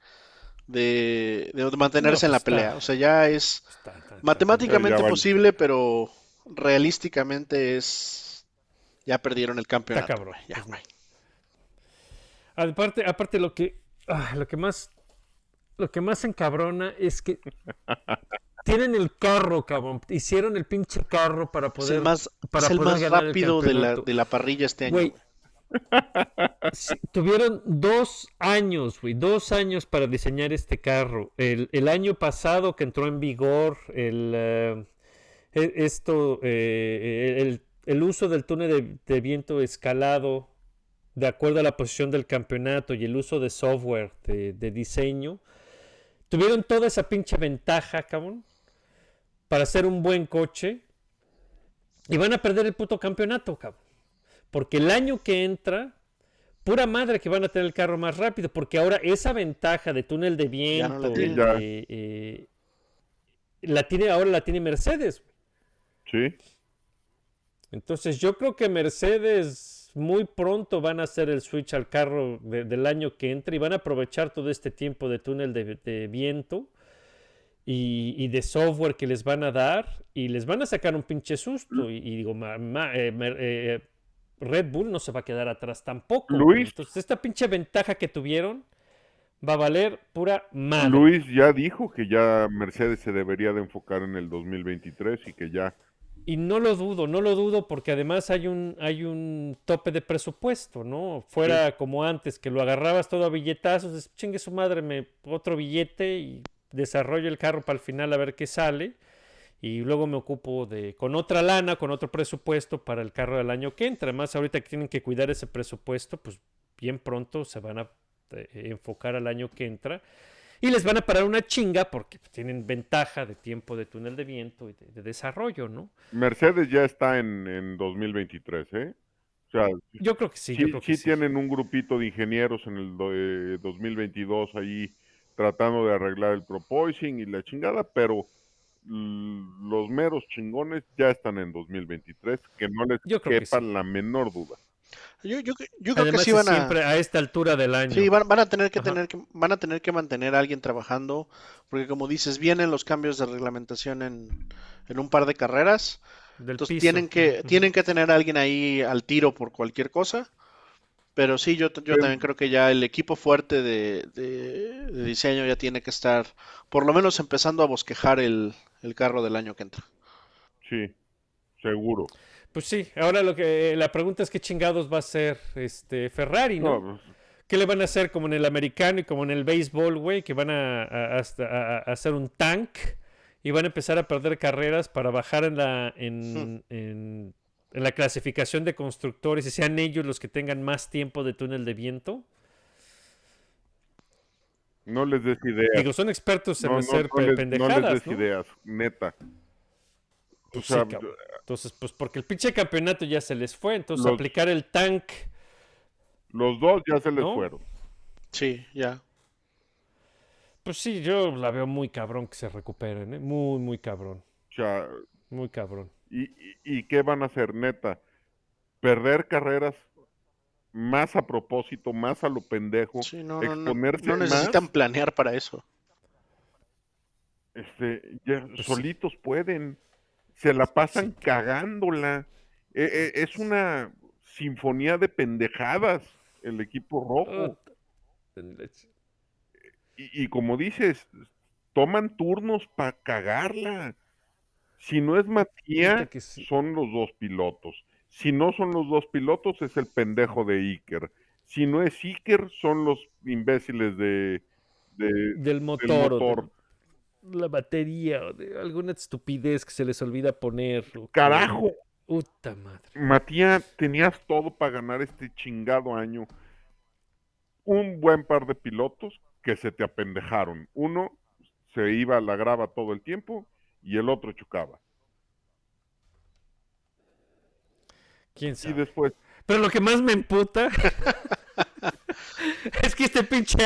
de, de mantenerse No, en la pues está- pelea. O sea, ya es Está- está- está- matemáticamente Ya vale. posible, pero realísticamente es... Ya perdieron el campeonato. cabrón, ya. Aparte, aparte lo que. ah, lo que más. Lo que más encabrona es que. tienen el carro, cabrón. Hicieron el pinche carro para Es poder. el más, para es el poder más ganar el rápido de la, de la parrilla este año. Güey, güey. Sí, tuvieron dos años, güey, dos años para diseñar este carro. El, el año pasado que entró en vigor el, eh, e- esto, eh, el, el uso del túnel de, de viento escalado de acuerdo a la posición del campeonato y el uso de software de, de diseño, tuvieron toda esa pinche ventaja, cabrón, para hacer un buen coche y van a perder el puto campeonato, cabrón. Porque el año que entra, pura madre que van a tener el carro más rápido, porque ahora esa ventaja de túnel de Ya no la viento, eh, eh, la tiene, ahora la tiene Mercedes. Sí. Entonces yo creo que Mercedes muy pronto van a hacer el switch al carro de- del año que entra y van a aprovechar todo este tiempo de túnel de, de viento y, y de software que les van a dar y les van a sacar un pinche susto. Y, y digo, ma- ma- eh, eh, Red Bull no se va a quedar atrás tampoco. Luis. Entonces esta pinche ventaja que tuvieron va a valer pura madre. Luis ya dijo que ya Mercedes se debería de enfocar en el 2023 y que ya Y no lo dudo, no lo dudo porque además hay un, hay un tope de presupuesto, ¿no? Fuera como antes, que lo agarrabas todo a billetazos, chingue su madre, me otro billete y desarrollo el carro para el final a ver qué sale. Y luego me ocupo de, con otra lana, con otro presupuesto para el carro del año que entra. Además, ahorita que tienen que cuidar ese presupuesto, pues bien pronto se van a eh, enfocar al año que entra. Y les van a parar una chinga porque tienen ventaja de tiempo de túnel de viento y de- de desarrollo, ¿no? Mercedes ya está en, en 2023, ¿eh? O sea, Yo creo que sí, sí, yo creo que sí sí. tienen un grupito de ingenieros en el do- eh, 2022 ahí tratando de arreglar el proposing y la chingada, pero los meros chingones ya están en 2023, que no les Yo creo que quepa sí. la menor duda. Yo, yo, yo creo Además, que sí van a, siempre a esta altura del año. sí, van, van a tener que Ajá. tener que, van a tener que mantener a alguien trabajando, porque como dices, vienen los cambios de reglamentación en, en un par de carreras. del Entonces piso. tienen que, tienen que tener a alguien ahí al tiro por cualquier cosa. Pero sí, yo, yo Pero- también creo que ya el equipo fuerte de, de- de diseño ya tiene que estar, por lo menos empezando a bosquejar el, el carro del año que entra. Sí, seguro. Pues sí, ahora lo que la pregunta es qué chingados va a hacer este Ferrari, ¿no? No, pues, ¿Qué le van a hacer como en el americano y como en el béisbol, güey? Que van a, a- hasta- a- a hacer un tank y van a empezar a perder carreras para bajar en la, en, en- en la clasificación de constructores y sean ellos los que tengan más tiempo de túnel de viento. no les des ideas. Digo, son expertos en no, no- hacer no no pendejadas, les des ¿no? ideas, neta. O Pues sí. Entonces, pues porque el pinche campeonato ya se les fue, entonces Los- aplicar el tank, los dos ya se les ¿No? fueron. Sí, ya. pues sí, yo la veo muy cabrón que se recuperen, ¿eh? Muy, muy cabrón, O sea, muy cabrón. ¿Y, y, y qué van a hacer, neta? Perder carreras más a propósito, más a lo pendejo, Sí, no, no, más, necesitan planear para eso. este, ya Pues sí. solitos pueden, se la pasan cagándola. E- e- es una sinfonía de pendejadas el equipo rojo. Y, y como dices, toman turnos para cagarla. Si no es Matías, sí. son los dos pilotos. Si no son los dos pilotos, es el pendejo de Iker. Si no es Iker, son los imbéciles de, de- Del del motor, o de la batería o de alguna estupidez que se les olvida poner. Carajo, Puta madre. Matías, tenías todo para ganar este chingado año. Un buen par de pilotos que se te apendejaron. Uno se iba a la grava todo el tiempo y el otro chocaba. ¿Quién Y sabe? después, Pero lo que más me emputa es que este pinche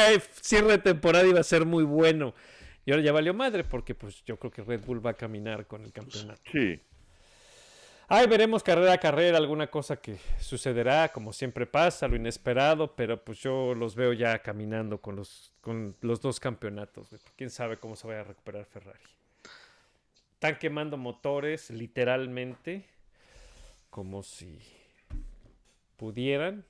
cierre de temporada iba a ser muy bueno. Y ahora ya valió madre porque pues yo creo que Red Bull va a caminar con el campeonato. sí, Ahí veremos carrera a carrera alguna cosa que sucederá, como siempre pasa, lo inesperado, pero pues yo los veo ya caminando con los, con los dos campeonatos. Quién sabe cómo se vaya a recuperar Ferrari. Están quemando motores, literalmente, como si pudieran.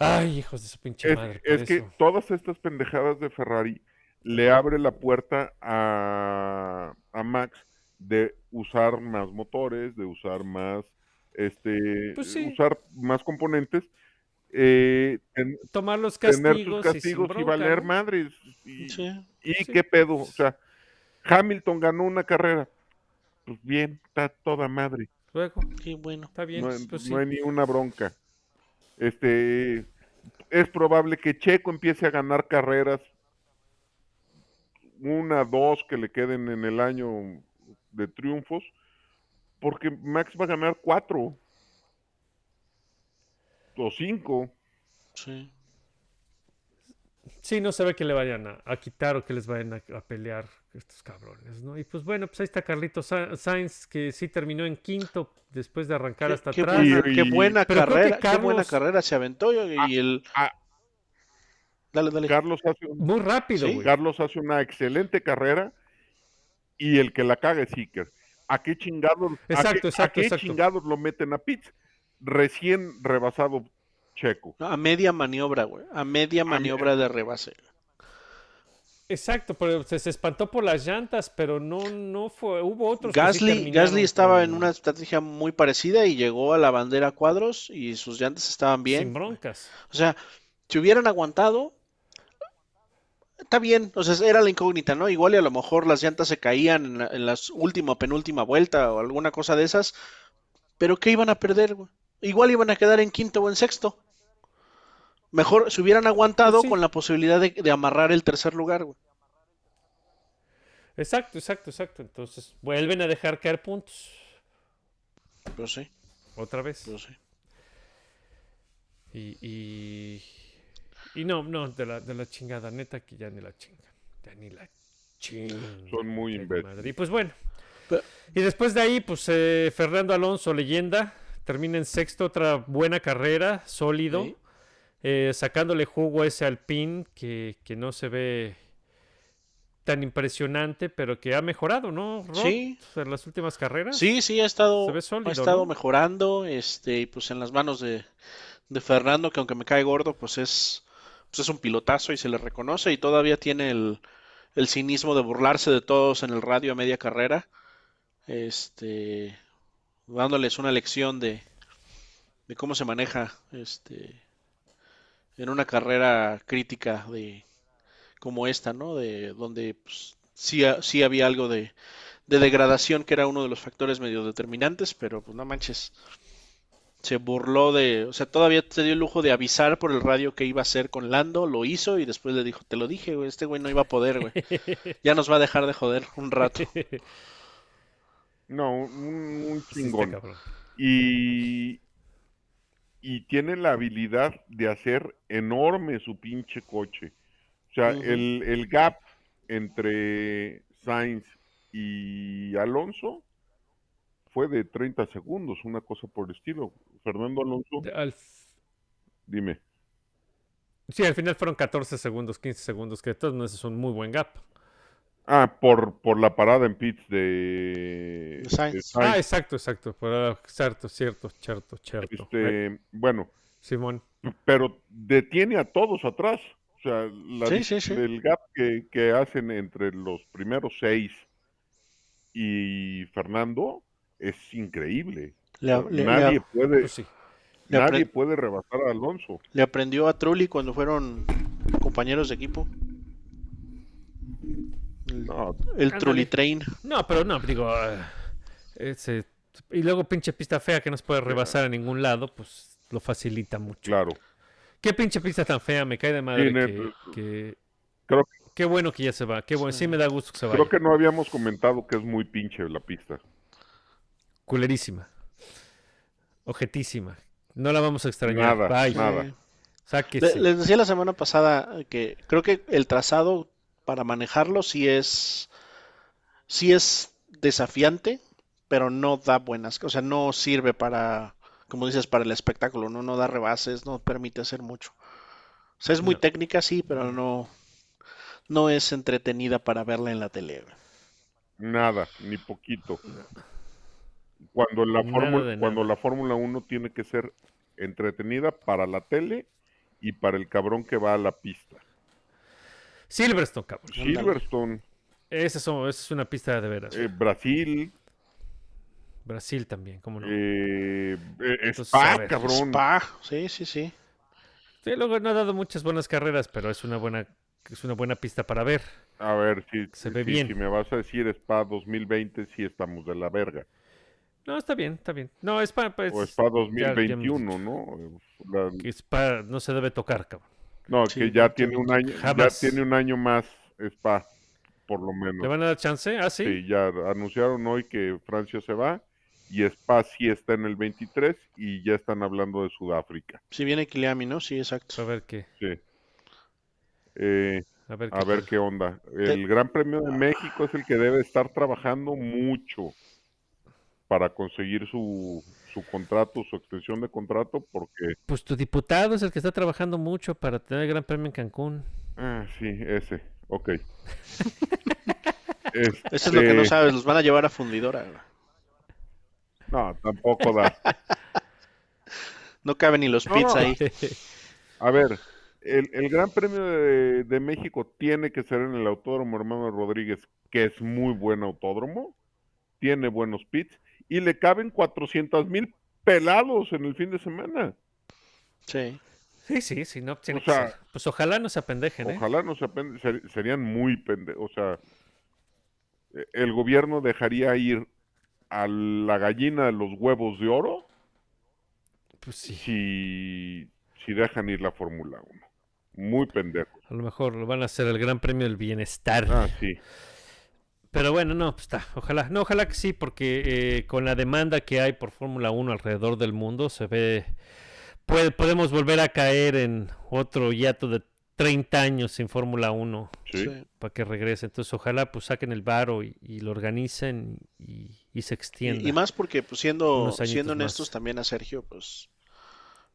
Ay, hijos de su pinche es, madre. es que todas estas pendejadas de Ferrari le abre la puerta a, a Max de usar más motores, de usar más, este, Pues sí. usar más componentes, eh, ten- Tomar los tener sus castigos, y, sin castigos y, valer ¿no? madres. Y, Sí. y Sí. qué pedo, o sea, Hamilton ganó una carrera. Pues bien, está toda madre. Luego, Qué bueno. está bien. No, hay- pues no sí. hay ni una bronca. Este es probable que Checo empiece a ganar carreras, una, dos que le queden en el año de triunfos, porque Max va a ganar cuatro o cinco. Sí. Sí, no se ve que le vayan a, a quitar o que les vayan a, a pelear estos cabrones, ¿no? Y pues bueno, pues ahí está Carlitos Sa- Sainz, que sí terminó en quinto después de arrancar Qué, hasta qué atrás. buena, qué buena pero carrera, qué buena Carlos- carrera se aventó y, y el ah. dale, dale. Carlos hace, un- Muy rápido, Sí. Carlos hace una excelente carrera y el que la caga es Iker. ¿A qué chingados, a Exacto, qué- a qué exacto. chingados lo meten a pits? Recién rebasado Checo. A media maniobra, güey. A media maniobra de rebase. Exacto, pero se, se espantó por las llantas, pero no, no fue. Hubo otros. que sí Gasly, Gasly estaba en una estrategia muy parecida y llegó a la bandera a cuadros y sus llantas estaban Sin bien. broncas. O sea, si hubieran aguantado, está bien. O sea, era la incógnita, ¿no? Igual y a lo mejor las llantas se caían en la, en la última o penúltima vuelta o alguna cosa de esas. Pero ¿qué iban a perder? Igual iban a quedar en quinto o en sexto. Mejor se hubieran aguantado Sí. con la posibilidad de, de amarrar el tercer lugar, güey. Exacto, exacto, exacto. Entonces vuelven a dejar caer puntos. Pero sí, Otra vez. pero sí. Y, y, y no, no, de la, de la chingada, neta que ya ni la chingan. Ya ni la chingan. Son muy imbéciles. Y pues bueno. Pero- Y después de ahí, pues eh, Fernando Alonso, leyenda, termina en sexto, otra buena carrera, sólido, Sí. Eh, sacándole jugo a ese Alpine que, que no se ve tan impresionante, pero que ha mejorado, ¿no? Rod? Sí. En las últimas carreras. Sí, sí, ha estado, Se ve sólido, ha estado ¿no? mejorando, este, y pues en las manos de, de Fernando, que aunque me cae gordo, pues es, pues es un pilotazo y se le reconoce y todavía tiene el, el cinismo de burlarse de todos en el radio a media carrera, este, dándoles una lección de, de cómo se maneja, este, en una carrera crítica de como esta, ¿no? De donde pues, sí, ha- sí había algo de, de degradación que era uno de los factores medio determinantes, pero pues no manches. Se burló de, o sea, todavía se dio el lujo de avisar por el radio que iba a hacer con Lando, lo hizo y después le dijo, te lo dije, güey, este güey no iba a poder, güey. Ya nos va a dejar de joder un rato. No, un, Sí, chingón. cabrón. Y, y tiene la habilidad de hacer enorme su pinche coche. O sea, el, el gap entre Sainz y Alonso fue de 30 segundos, una cosa por el estilo. Fernando Alonso, Al- dime. sí, al final fueron 14 segundos, 15 segundos, que de todos modos es un muy buen gap. Ah, por, por la parada en pits de, De Sainz. de Ah, exacto, exacto. cierto, cierto, cierto, cierto. Eh, Este, bueno, Simón. pero detiene a todos atrás. O sea, la Sí, sí, sí. el gap que, que hacen entre los primeros seis y Fernando es increíble. Le, le- nadie le- puede, Pues nadie puede rebasar a Alonso. le aprendió a Trulli cuando fueron compañeros de equipo. El, No, el Ándale. Trulli Train. No, pero no, digo. ese- y luego pinche pista fea que no se puede rebasar a ningún lado, pues lo facilita mucho. claro. Qué pinche pista tan fea, me cae de madre Sí, que, net- que- Creo, Qué bueno que ya se va, qué bueno, sí me da gusto que se vaya. creo que no habíamos comentado que es muy pinche la pista. Culerísima. Ojetísima. No la vamos a extrañar. Nada, Bye. nada. Sáquese. les decía la semana pasada que creo que el trazado para manejarlo sí es, sí es desafiante, pero no da buenas, o sea, no sirve para, como dices, para el espectáculo, no, no da rebases, no permite hacer mucho. O sea, es muy No. técnica, sí, pero no, no es entretenida para verla en la tele. Nada, ni poquito. Cuando la Nada fórmula, cuando la Fórmula 1 tiene que ser entretenida para la tele y para el cabrón que va a la pista. Silverstone, cabrón. Silverstone, Esa es, esa es una pista de veras. eh, Brasil, Brasil también, cómo no. eh, eh, Entonces, Spa, ver, cabrón. Spa, sí, sí, sí. Sí, luego no ha dado muchas buenas carreras, pero es una buena, es una buena pista para ver. A ver, si, Se ve si- bien. si me vas a decir Spa 2020, sí estamos de la verga. No, está bien, está bien. No, es para. Pues, O Spa ya- ya hemos 2021, dicho ¿no? La- Spa no se debe tocar, cabrón. No, Sí, que ya tiene un año, ya tiene un año más Spa, por lo menos. ¿Le van a dar chance? Ah, sí. Sí, ya anunciaron hoy que Francia se va y Spa sí está en el 23 y ya están hablando de Sudáfrica. Si viene Kiliami, ¿no? Sí, exacto. A ver qué. Sí. Eh, A ver, a qué onda. El Gran Premio de México es el que debe estar trabajando mucho para conseguir su, su contrato, su extensión de contrato, porque, Pues tu diputado es el que está trabajando mucho para tener el Gran Premio en Cancún. ah, sí, ese, ok. Eso es lo que no Este, sabes, los van a llevar a fundidora. No, tampoco da. No caben ni los No, pits no. ahí. A ver, el, el Gran Premio de, de México tiene que ser en el Autódromo Hermano Rodríguez, que es muy buen autódromo, tiene buenos pits y le caben 400 mil pelados en el fin de semana. Sí. Sí, sí, sí, no tiene O que sea, ser. Pues ojalá no se apendejen, ¿eh? Ojalá no se apen- ser- serían muy pendejos. O sea, el gobierno dejaría ir a la gallina de los huevos de oro Pues sí. si, si dejan ir la Fórmula 1. Muy pendejos. A lo mejor lo van a hacer el Gran Premio del Bienestar. Ah, sí. Pero bueno, no, pues está. Ojalá, no, ojalá que sí, porque eh, con la demanda que hay por Fórmula 1 alrededor del mundo, se ve. Puede, podemos volver a caer en otro hiato de 30 años sin Fórmula 1 Sí. Sí. para que regrese. Entonces, ojalá pues saquen el varo y, y lo organicen y, y se extienda. y más porque, pues, siendo, siendo más. honestos también a Sergio, pues,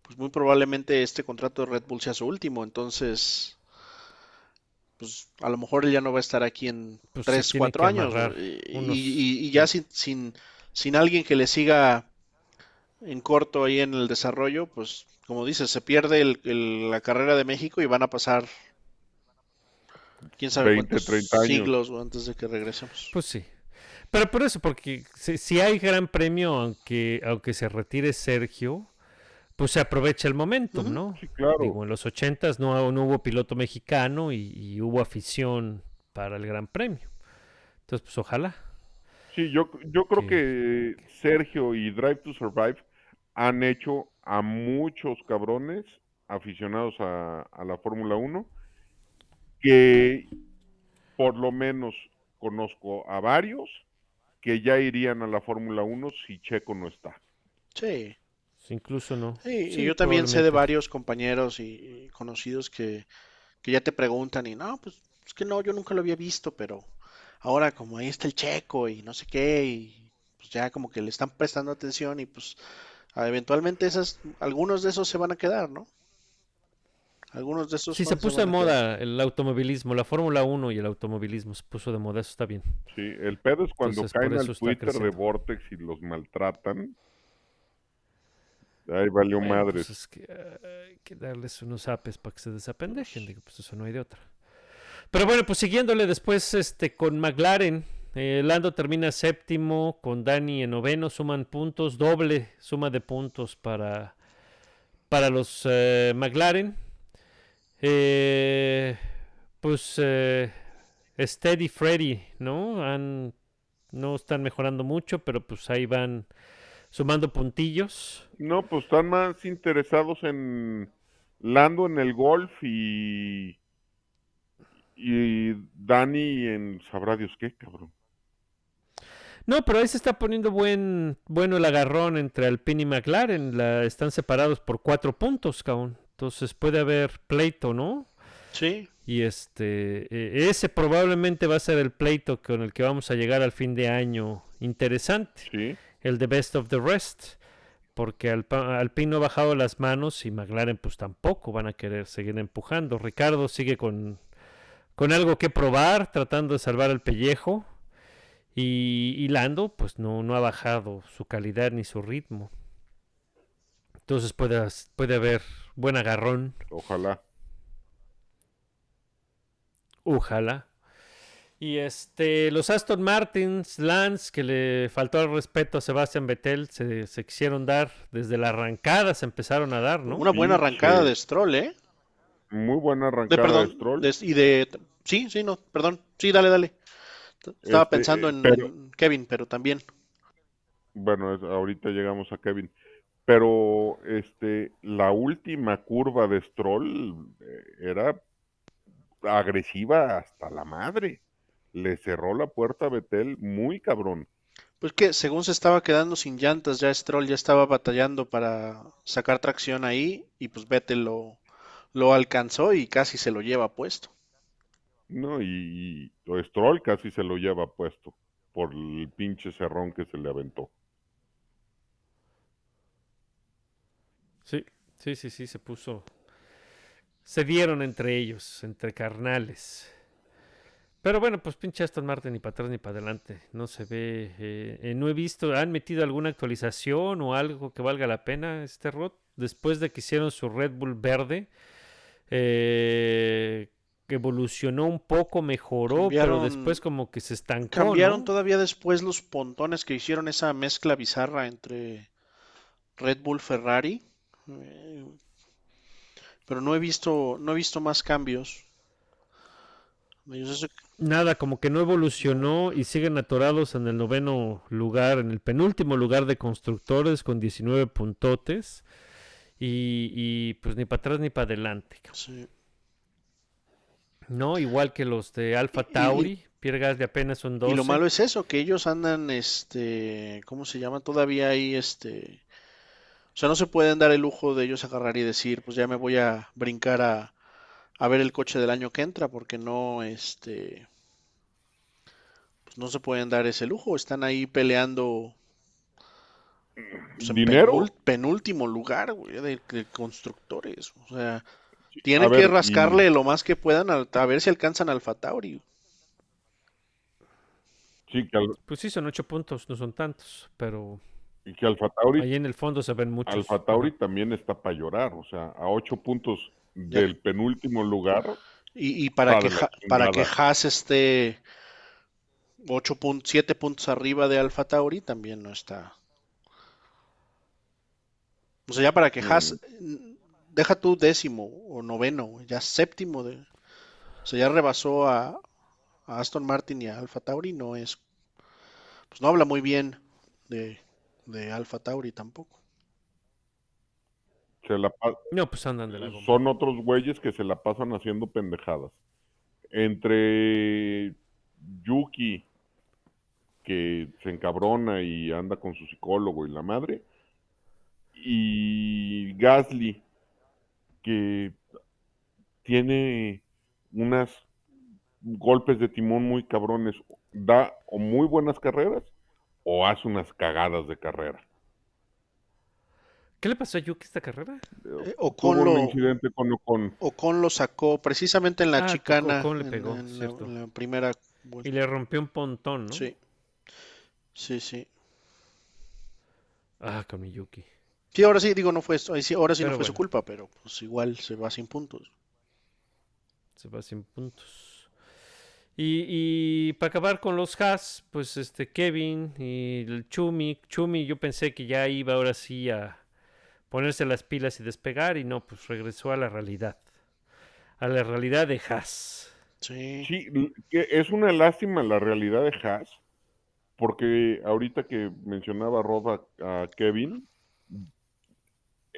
pues muy probablemente este contrato de Red Bull sea su último. Entonces, pues a lo mejor él ya no va a estar aquí en Pues se 3, tiene 4 que años. Y, unos- y- y ya sin, sin, sin alguien que le siga en corto ahí en el desarrollo, pues como dices, se pierde el- el- la carrera de México y van a pasar quién sabe 20, cuántos 30 años. siglos antes de que regresemos. Pues sí. Pero por eso, porque si, si hay gran premio, aunque, aunque se retire Sergio, pues se aprovecha el momentum, ¿no? Sí, claro. Digo, en los ochentas no, no hubo piloto mexicano y, y hubo afición para el Gran Premio. Entonces, pues ojalá. Sí, yo, yo creo que- que Sergio y Drive to Survive han hecho a muchos cabrones aficionados a, a la Fórmula 1 que por lo menos conozco a varios que ya irían a la Fórmula 1 si Checo no está. Sí. Incluso no. Sí, Sí, y yo también sé de varios compañeros y, y conocidos que, que ya te preguntan y no, pues es que no, yo nunca lo había visto, pero ahora como ahí está el checo y no sé qué, y pues ya como que le están prestando atención y pues eventualmente esas, algunos de esos se van a quedar, ¿no? Algunos de esos Sí, se puso de moda el automovilismo, la Fórmula 1 y el automovilismo se puso de moda, eso está bien. Sí, el pedo es cuando Entonces, caen al Twitter de. Vortex y los maltratan. Ahí valió Bueno, pues es que eh, hay que darles unos apes para que se desapendejen, digo, pues eso no hay de otra. Pero bueno, pues siguiéndole después este con McLaren, eh, Lando termina séptimo, con Dani en noveno, suman puntos, doble suma de puntos para, para los eh, McLaren. Eh, pues Steady Freddy, ¿no? Han, no están mejorando mucho, pero pues ahí van sumando puntillos. No, pues están más interesados en Lando en el golf y y Dani en sabrá Dios qué, cabrón. No, pero ahí se está poniendo buen, bueno el agarrón entre Alpine y McLaren. La, están separados por cuatro puntos, cabrón. Entonces puede haber pleito, ¿no? Sí, Y este, eh, ese probablemente va a ser el pleito con el que vamos a llegar al fin de año interesante. Sí. El de Best of the Rest. Porque Alpa- Alpine no ha bajado las manos y McLaren pues tampoco van a querer seguir empujando. Ricardo sigue con, con algo que probar, tratando de salvar el pellejo. Y, y Lando pues no, no ha bajado su calidad ni su ritmo. Entonces puede, puede haber buen agarrón. Ojalá. Ojalá. Y este, los Aston Martins, Lance, que le faltó el respeto a Sebastian Vettel, se, se quisieron dar desde la arrancada, se empezaron a dar, ¿no? una buena arrancada de Stroll, ¿eh? Muy buena arrancada de, perdón, Stroll. de- y de... Sí, sí, no, perdón. Sí, dale, dale. Estaba Este, pensando en, pero- en Kevin, pero también. Bueno, es- ahorita llegamos a Kevin. Pero este, la última curva de Stroll eh, era agresiva hasta la madre. Le cerró la puerta a Betel muy cabrón. Pues que según se estaba quedando sin llantas, ya Stroll ya estaba batallando para sacar tracción ahí y pues Vettel lo, lo alcanzó y casi se lo lleva puesto. No, y, y Stroll casi se lo lleva puesto por el pinche cerrón que se le aventó. Sí, sí, sí, sí, se puso. Se dieron entre ellos, entre carnales. Pero bueno, pues pinche Aston Martin ni para atrás ni para adelante. No se ve. eh, eh, no he visto. ¿Han metido alguna actualización o algo que valga la pena este rot? Después de que hicieron su Red Bull verde. eh, evolucionó un poco, mejoró, pero después como que se estancó. Cambiaron ¿no? todavía después los pontones que hicieron esa mezcla bizarra entre Red Bull Ferrari. eh, Pero no he visto, no he visto más cambios. Yo sé- Nada, como que no evolucionó y siguen atorados en el noveno lugar, en el penúltimo lugar de constructores con 19 puntotes. Y, y, pues ni para atrás ni para adelante. sí. No, igual que los de Alfa Y- y- Tauri, Pierre Gasly apenas son 12. Y lo malo es eso, que ellos andan, este, ¿cómo se llama? Todavía ahí, este, o sea, no se pueden dar el lujo de ellos agarrar y decir, pues ya me voy a brincar a, a ver el coche del año que entra, porque no, este, pues no se pueden dar ese lujo. Están ahí peleando pues, Dinero. penul- penúltimo lugar, güey, de, de constructores. O sea, tienen a que ver, y- rascarle lo más que puedan al- a ver si alcanzan al Fatauri. Sí, que, al, Pues sí, son ocho puntos, no son tantos, pero y que Alfa Tauri, ahí en el fondo se ven muchos. Alfa Tauri también está para llorar. O sea, a ocho puntos Ya. del penúltimo lugar. Y, y para, que Ha- para que. Haas esté 8 puntos, 7 puntos arriba de Alfa Tauri también no está. O sea, ya para que Haas, mm, deja tu décimo o noveno, ya séptimo de. O sea, ya rebasó a, a Aston Martin y a Alfa Tauri, no es. Pues no habla muy bien de, de Alfa Tauri tampoco. Se la pa- No, pues andan de la goma. son otros güeyes que se la pasan haciendo pendejadas. Entre Yuki, que se encabrona y anda con su psicólogo y la madre, y Gasly, que tiene unas golpes de timón muy cabrones, da o muy buenas carreras o hace unas cagadas de carrera. ¿Qué le pasó a Yuki esta carrera? Eh, Ocon un lo, incidente con Ocon. Ocon lo sacó precisamente en la Ah, chicana, Ocon le en- pegó, en la- cierto. en la primera vuelta. Y le rompió un pontón, ¿no? Sí. Sí, sí. Ah, con mi Yuki. Sí, ahora sí, digo, no fue, ahí sí, ahora sí no fue su culpa, pero pues igual se va sin puntos. Se va sin puntos. Y, y para acabar con los Haas, pues este Kevin y el Chumi. Chumi, yo pensé que ya iba ahora sí a ponerse las pilas y despegar, y no, pues regresó a la realidad. A la realidad de Haas. Sí. Sí, es una lástima la realidad de Haas, porque ahorita que mencionaba Roda a Kevin,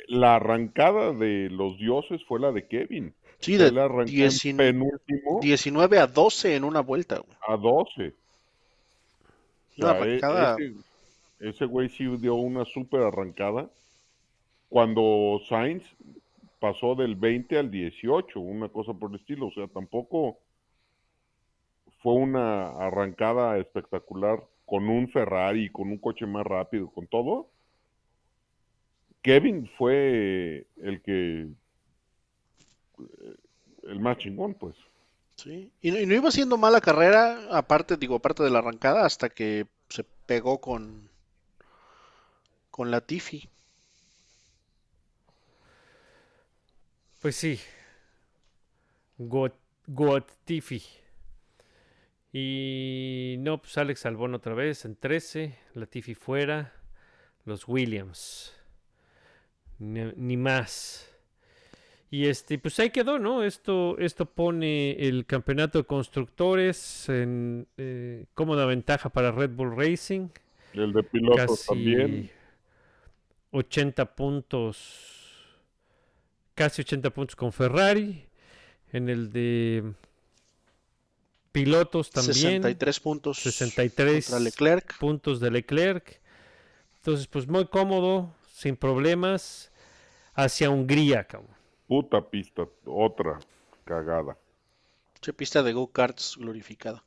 la arrancada de los dioses fue la de Kevin. Sí, de penúltimo 19 a 12 en una vuelta. güey. a 12. O Una sea, e- arrancada. ese, ese güey sí dio una súper arrancada. Cuando Sainz pasó del 20 al 18, una cosa por el estilo. O sea, tampoco fue una arrancada espectacular con un Ferrari, con un coche más rápido, con todo. Kevin fue el que el más chingón, pues. Sí. Y, no- y no iba haciendo mala carrera, aparte, digo, aparte de la arrancada, hasta que se pegó con, con la Tiffy. Pues sí. Got, Got Tiffy. Y no, pues Alex Albón otra vez en 13. Latifi fuera. Los Williams. Ni, ni más. Y este, pues ahí quedó, ¿no? Esto, esto pone el campeonato de constructores en eh, cómoda ventaja para Red Bull Racing. El de pilotos Casi también. 80 puntos. Casi 80 puntos con Ferrari. En el de pilotos también. 63 puntos 63 contra Leclerc. puntos de Leclerc. Entonces, pues muy cómodo, sin problemas. Hacia Hungría, cabrón. Puta pista, otra cagada. Che, pista de go-karts glorificada.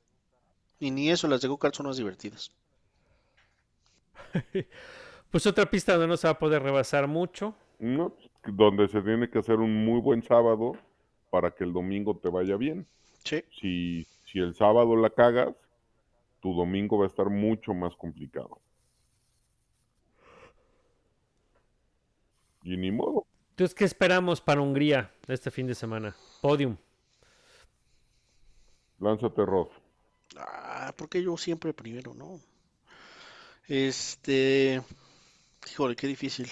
Y ni eso, las de go-karts son más divertidas. Pues otra pista donde no se va a poder rebasar mucho. ¿no? Donde se tiene que hacer un muy buen sábado para que el domingo te vaya bien. Sí. Si, si el sábado la cagas, tu domingo va a estar mucho más complicado. Y ni modo. Entonces, ¿qué esperamos para Hungría este fin de semana? Podium. Lánzate, Rod. Ah, porque yo siempre primero, ¿no? Este. Híjole, qué difícil.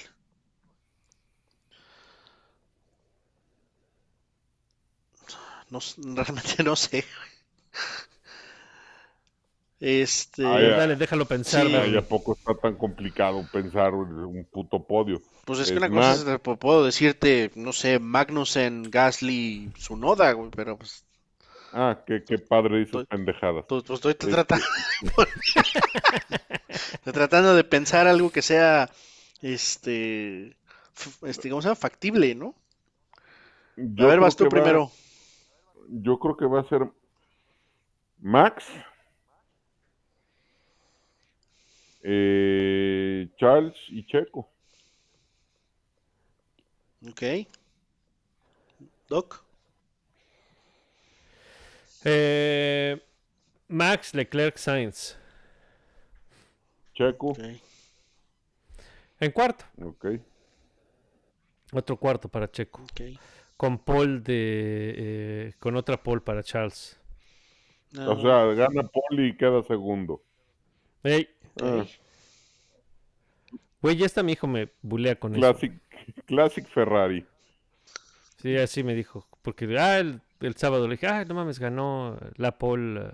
No, realmente no sé. Este. Ah. Dale, déjalo pensar. Sí. Ay, ¿a poco está tan complicado pensar un un puto podio? Pues es que una cosa es, puedo decirte, no sé, Magnussen, Gasly, Tsunoda, güey, pero pues, Ah, qué, qué padre dices Estoy- pendejadas. pues, pues estoy Este- tratando, estoy tratando de pensar algo que sea, este, este, ¿cómo se llama? Factible, ¿no? Yo A ver, vas tú va- primero. Yo creo que va a ser Max, Eh, Charles y Checo. Ok. Doc. Eh, Max Leclerc Sainz. Checo. Ok. En cuarto. Ok. Otro cuarto para Checo. ok. Con Paul de. eh, con otra Paul para Charles. No, O sea, gana Poli y queda segundo. Ey, Ah, güey, ya está mi hijo me bulea con eso. classic, classic Ferrari. Sí, así me dijo. Porque ah, el, el sábado le dije, ah, no mames, ganó la Paul eh,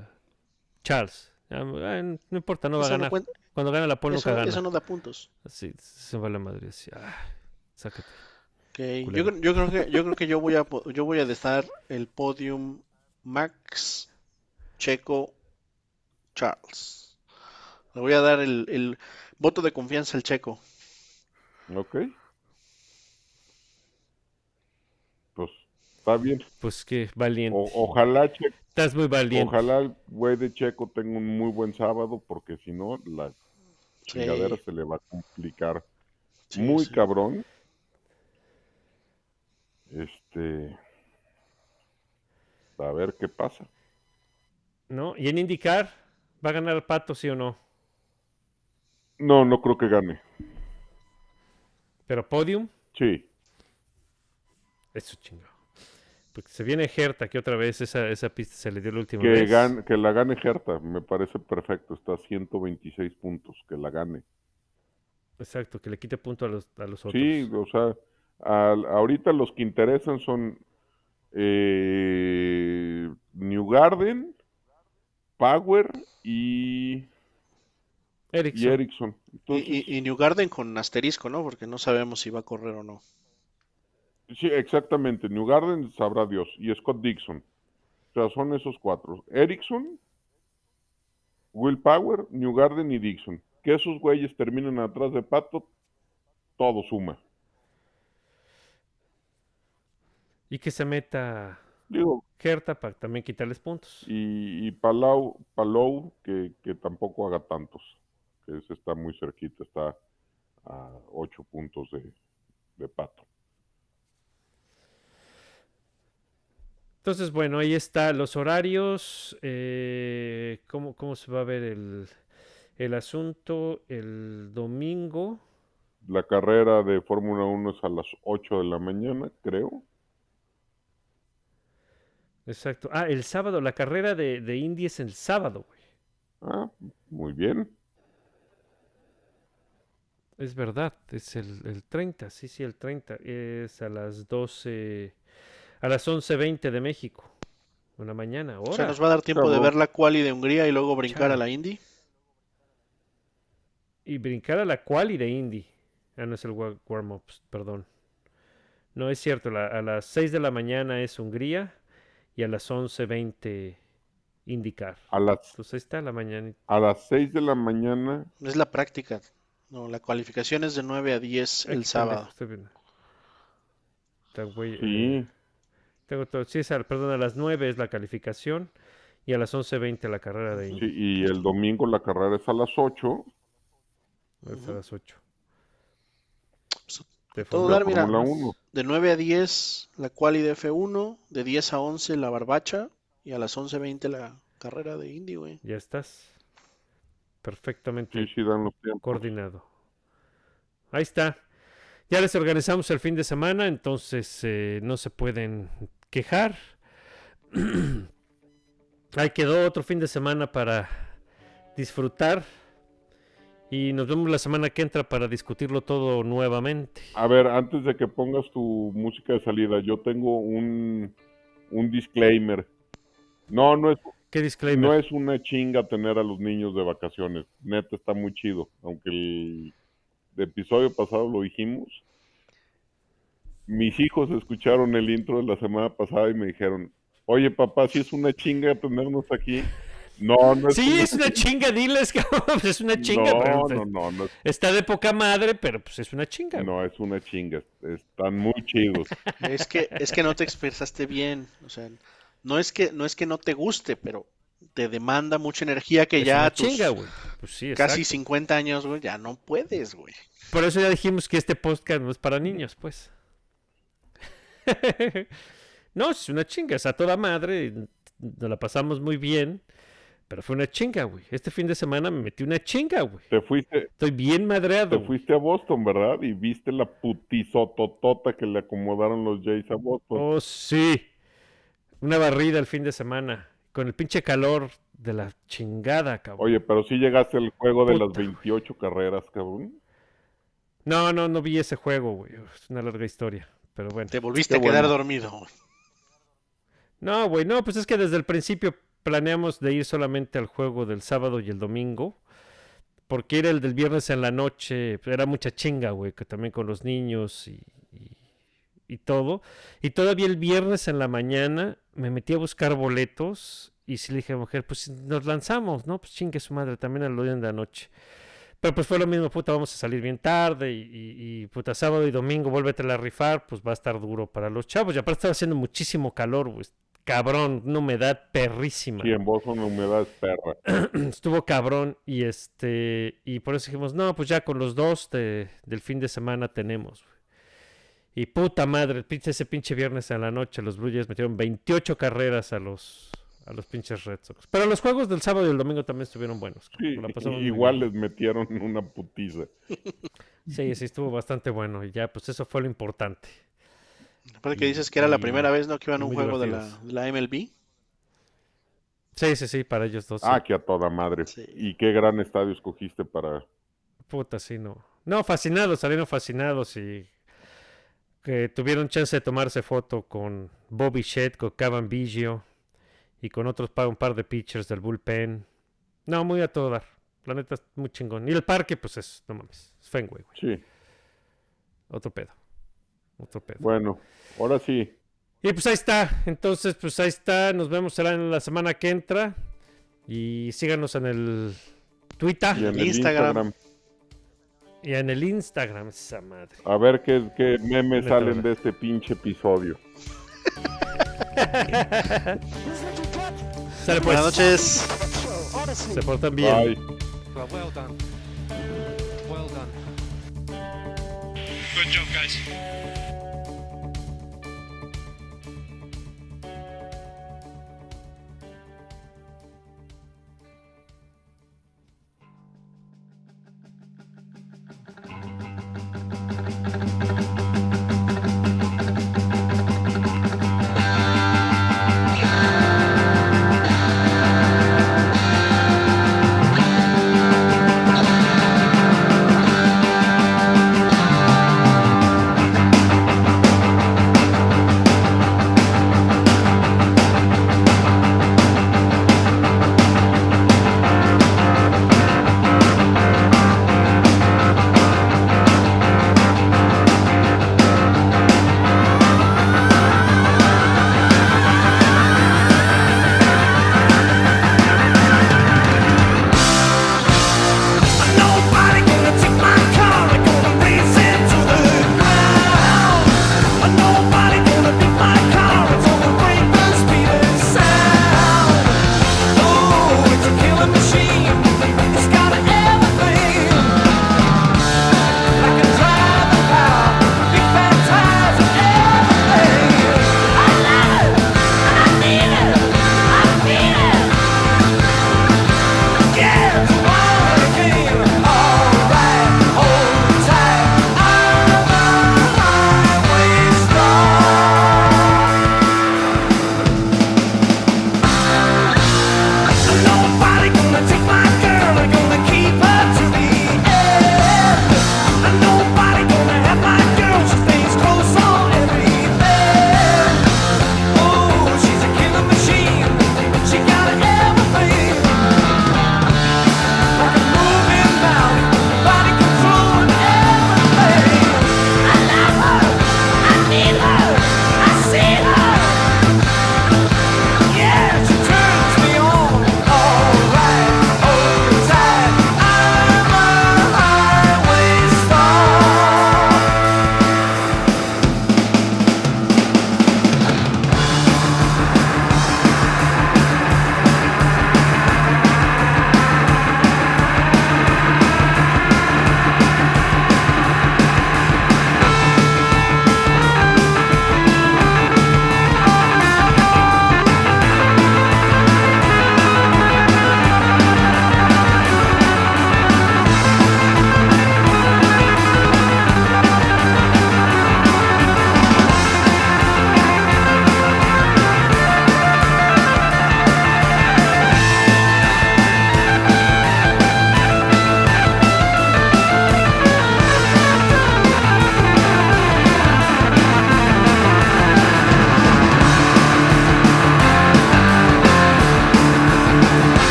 Charles. Ah, ah, no importa, no va a eso, ganar. cuenta- Cuando gana la Paul eso- nunca gana. eso no da puntos. Así se va la madre. Así, ah, sácate. Ok, Yo, yo creo que yo creo que yo voy a yo voy a dejar el podium Max Checo Charles. Le voy a dar el, el voto de confianza al Checo. Ok. Pues está bien. Pues qué valiente. O- ojalá, Che- Estás muy valiente. ojalá el güey de Checo tenga un muy buen sábado, porque si no, la Sí. chingadera se le va a complicar Sí, muy sí. cabrón. Este. A ver qué pasa. ¿No? Y en indicar, ¿va a ganar Pato, sí o no? No, no creo que gane. Pero podium, Sí. eso chingado. Porque se viene Herta, que otra vez esa, esa pista se le dio la última Que, vez. gane, que la gane Herta, me parece perfecto. Está a 126 puntos. Que la gane. Exacto, que le quite punto a los, a los otros. Sí, o sea, al- ahorita los que interesan son eh, New Garden, Power y. Ericsson. Y, Entonces, y, y New Garden con asterisco, ¿no? Porque no sabemos si va a correr o no. sí, exactamente. New Garden sabrá Dios. Y Scott Dixon. O sea, son esos cuatro. Ericsson, Will Power, New Garden y Dixon. Que esos güeyes terminen atrás de Pato, todo suma. Y que se meta Digo, Herta para también quitarles puntos. y, y Palau, Palou, que, que tampoco haga tantos, que ese está muy cerquita, está a ocho puntos de, de pato. Entonces, bueno, ahí está los horarios. eh, ¿cómo, cómo se va a ver el, el asunto el domingo? La carrera de Fórmula 1 es a las 8 de la mañana, creo. Exacto. Ah, el sábado, la carrera de, de Indy es el sábado, güey. Ah, muy bien. Es verdad, es el, el 30, sí, sí, el 30. Es a las 12, a las 11.20 de México. Una mañana, O sea, ahora. nos va a dar tiempo de Chavo. ver la quali de Hungría y luego brincar a la Indy. Y brincar a la quali de Indy. Ah, no es el wa- warm-up, perdón. No es cierto, la- a las 6 de la mañana es Hungría y a las 11.20 IndyCar. A las, Entonces ahí está la mañana. a las 6 de la mañana, Es la práctica. No, la cualificación es de 9 a 10 el sábado. Güey, sí, eh, tengo todo. Sí, perdón, a las 9 es la calificación y a las 11.20 la carrera de Indy. sí, y el domingo la carrera es a las 8 Es a las 8. De todo mira, Fórmula 1. De 9 a 10 la quali de F1, de 10 a 11 la barbacha y a las 11.20 la carrera de Indy, güey. Ya estás. Perfectamente Sí, sí, dan los tiempos. coordinado. Ahí está. Ya les organizamos el fin de semana, entonces eh, no se pueden quejar. Ahí quedó otro fin de semana para disfrutar. Y nos vemos la semana que entra para discutirlo todo nuevamente. A ver, antes de que pongas tu música de salida, yo tengo un, un disclaimer. No, no es, ¿Qué disclaimer? no es una chinga tener a los niños de vacaciones. Neta, está muy chido. Aunque el, episodio pasado lo dijimos. Mis hijos escucharon el intro de la semana pasada y me dijeron, oye papá, si es una chinga tenernos aquí. No, no es Sí, una es una chinga, diles, cabrón. Es una chinga, no, pero no, pues, no, no, es- está de poca madre, pero pues es una chinga. no, es una chinga. Están muy chidos. Es que, es que no te expresaste bien. O sea, no es que, no es que no te guste, pero te demanda mucha energía que Es ya una tus chinga, güey. Pues sí, casi exacto. 50 años, güey, ya no puedes, güey. Por eso ya dijimos que este podcast no es para niños, pues. no, es una chinga, es a toda madre. Nos la pasamos muy bien. Pero fue una chinga, güey. Este fin de semana me metí una chinga, güey. Te fuiste, Estoy bien madreado. te güey. fuiste a Boston, ¿verdad? Y viste la putizototota que le acomodaron los Jays a Boston. Oh, sí. Una barrida el fin de semana. Con el pinche calor de la chingada, cabrón. Oye, pero sí llegaste al juego de las Puta, güey. 28 carreras, cabrón. No, no, no vi ese juego, güey. Es una larga historia. Pero bueno. Te volviste Qué a quedar bueno. dormido. güey. No, güey, no, pues es que desde el principio planeamos de ir solamente al juego del sábado y el domingo. Porque era el del viernes en la noche, pues, era mucha chinga, güey, que también con los niños y, y- todo. Y todavía el viernes en la mañana me metí a buscar boletos y sí le dije a la mujer, pues nos lanzamos, ¿no? Pues chingue su madre, también al día de la noche. Pero pues fue lo mismo, puta, vamos a salir bien tarde y, puta, sábado y domingo, vuélvete a rifar, pues va a estar duro para los chavos. Y aparte estaba haciendo muchísimo calor, güey. Cabrón, una humedad perrísima. Sí, en Boston la humedad es perra. Estuvo cabrón y este y por eso dijimos, no, pues ya con los dos de- del fin de semana tenemos. güey". Y puta madre, ese pinche viernes en la noche los Blue Jays metieron 28 carreras a los a los pinches Red Sox. Pero los juegos del sábado y el domingo también estuvieron buenos. Sí, igual les metieron una putiza. Sí, sí, estuvo bastante bueno y ya, pues eso fue lo importante. Aparte que dices que era la primera vez, ¿no? Que iban a un juego de la, de la MLB. Sí, sí, sí, para ellos dos. sí. Ah, que a toda madre. Sí. Y qué gran estadio escogiste para... Puta, sí, no. No, fascinados, salieron fascinados y que tuvieron chance de tomarse foto con Bobby Shedd, con Cavan Biggio y con otros pa- un par de pitchers del bullpen. No, muy a todo dar. La neta, es muy chingón. Y el parque, pues es, no mames, es Fenway, güey. Sí, Otro pedo. Otro pedo. bueno, ahora sí. Y pues ahí está. Entonces, pues ahí está. Nos vemos será en la semana que entra. Y síganos en el Twitter Y en el Instagram. Instagram. y en el Instagram, esa madre. A ver qué, qué memes salen de este pinche episodio. Sale pues. Buenas noches. Se portan bien. Bye. Well, well done. Well done. Good job, guys.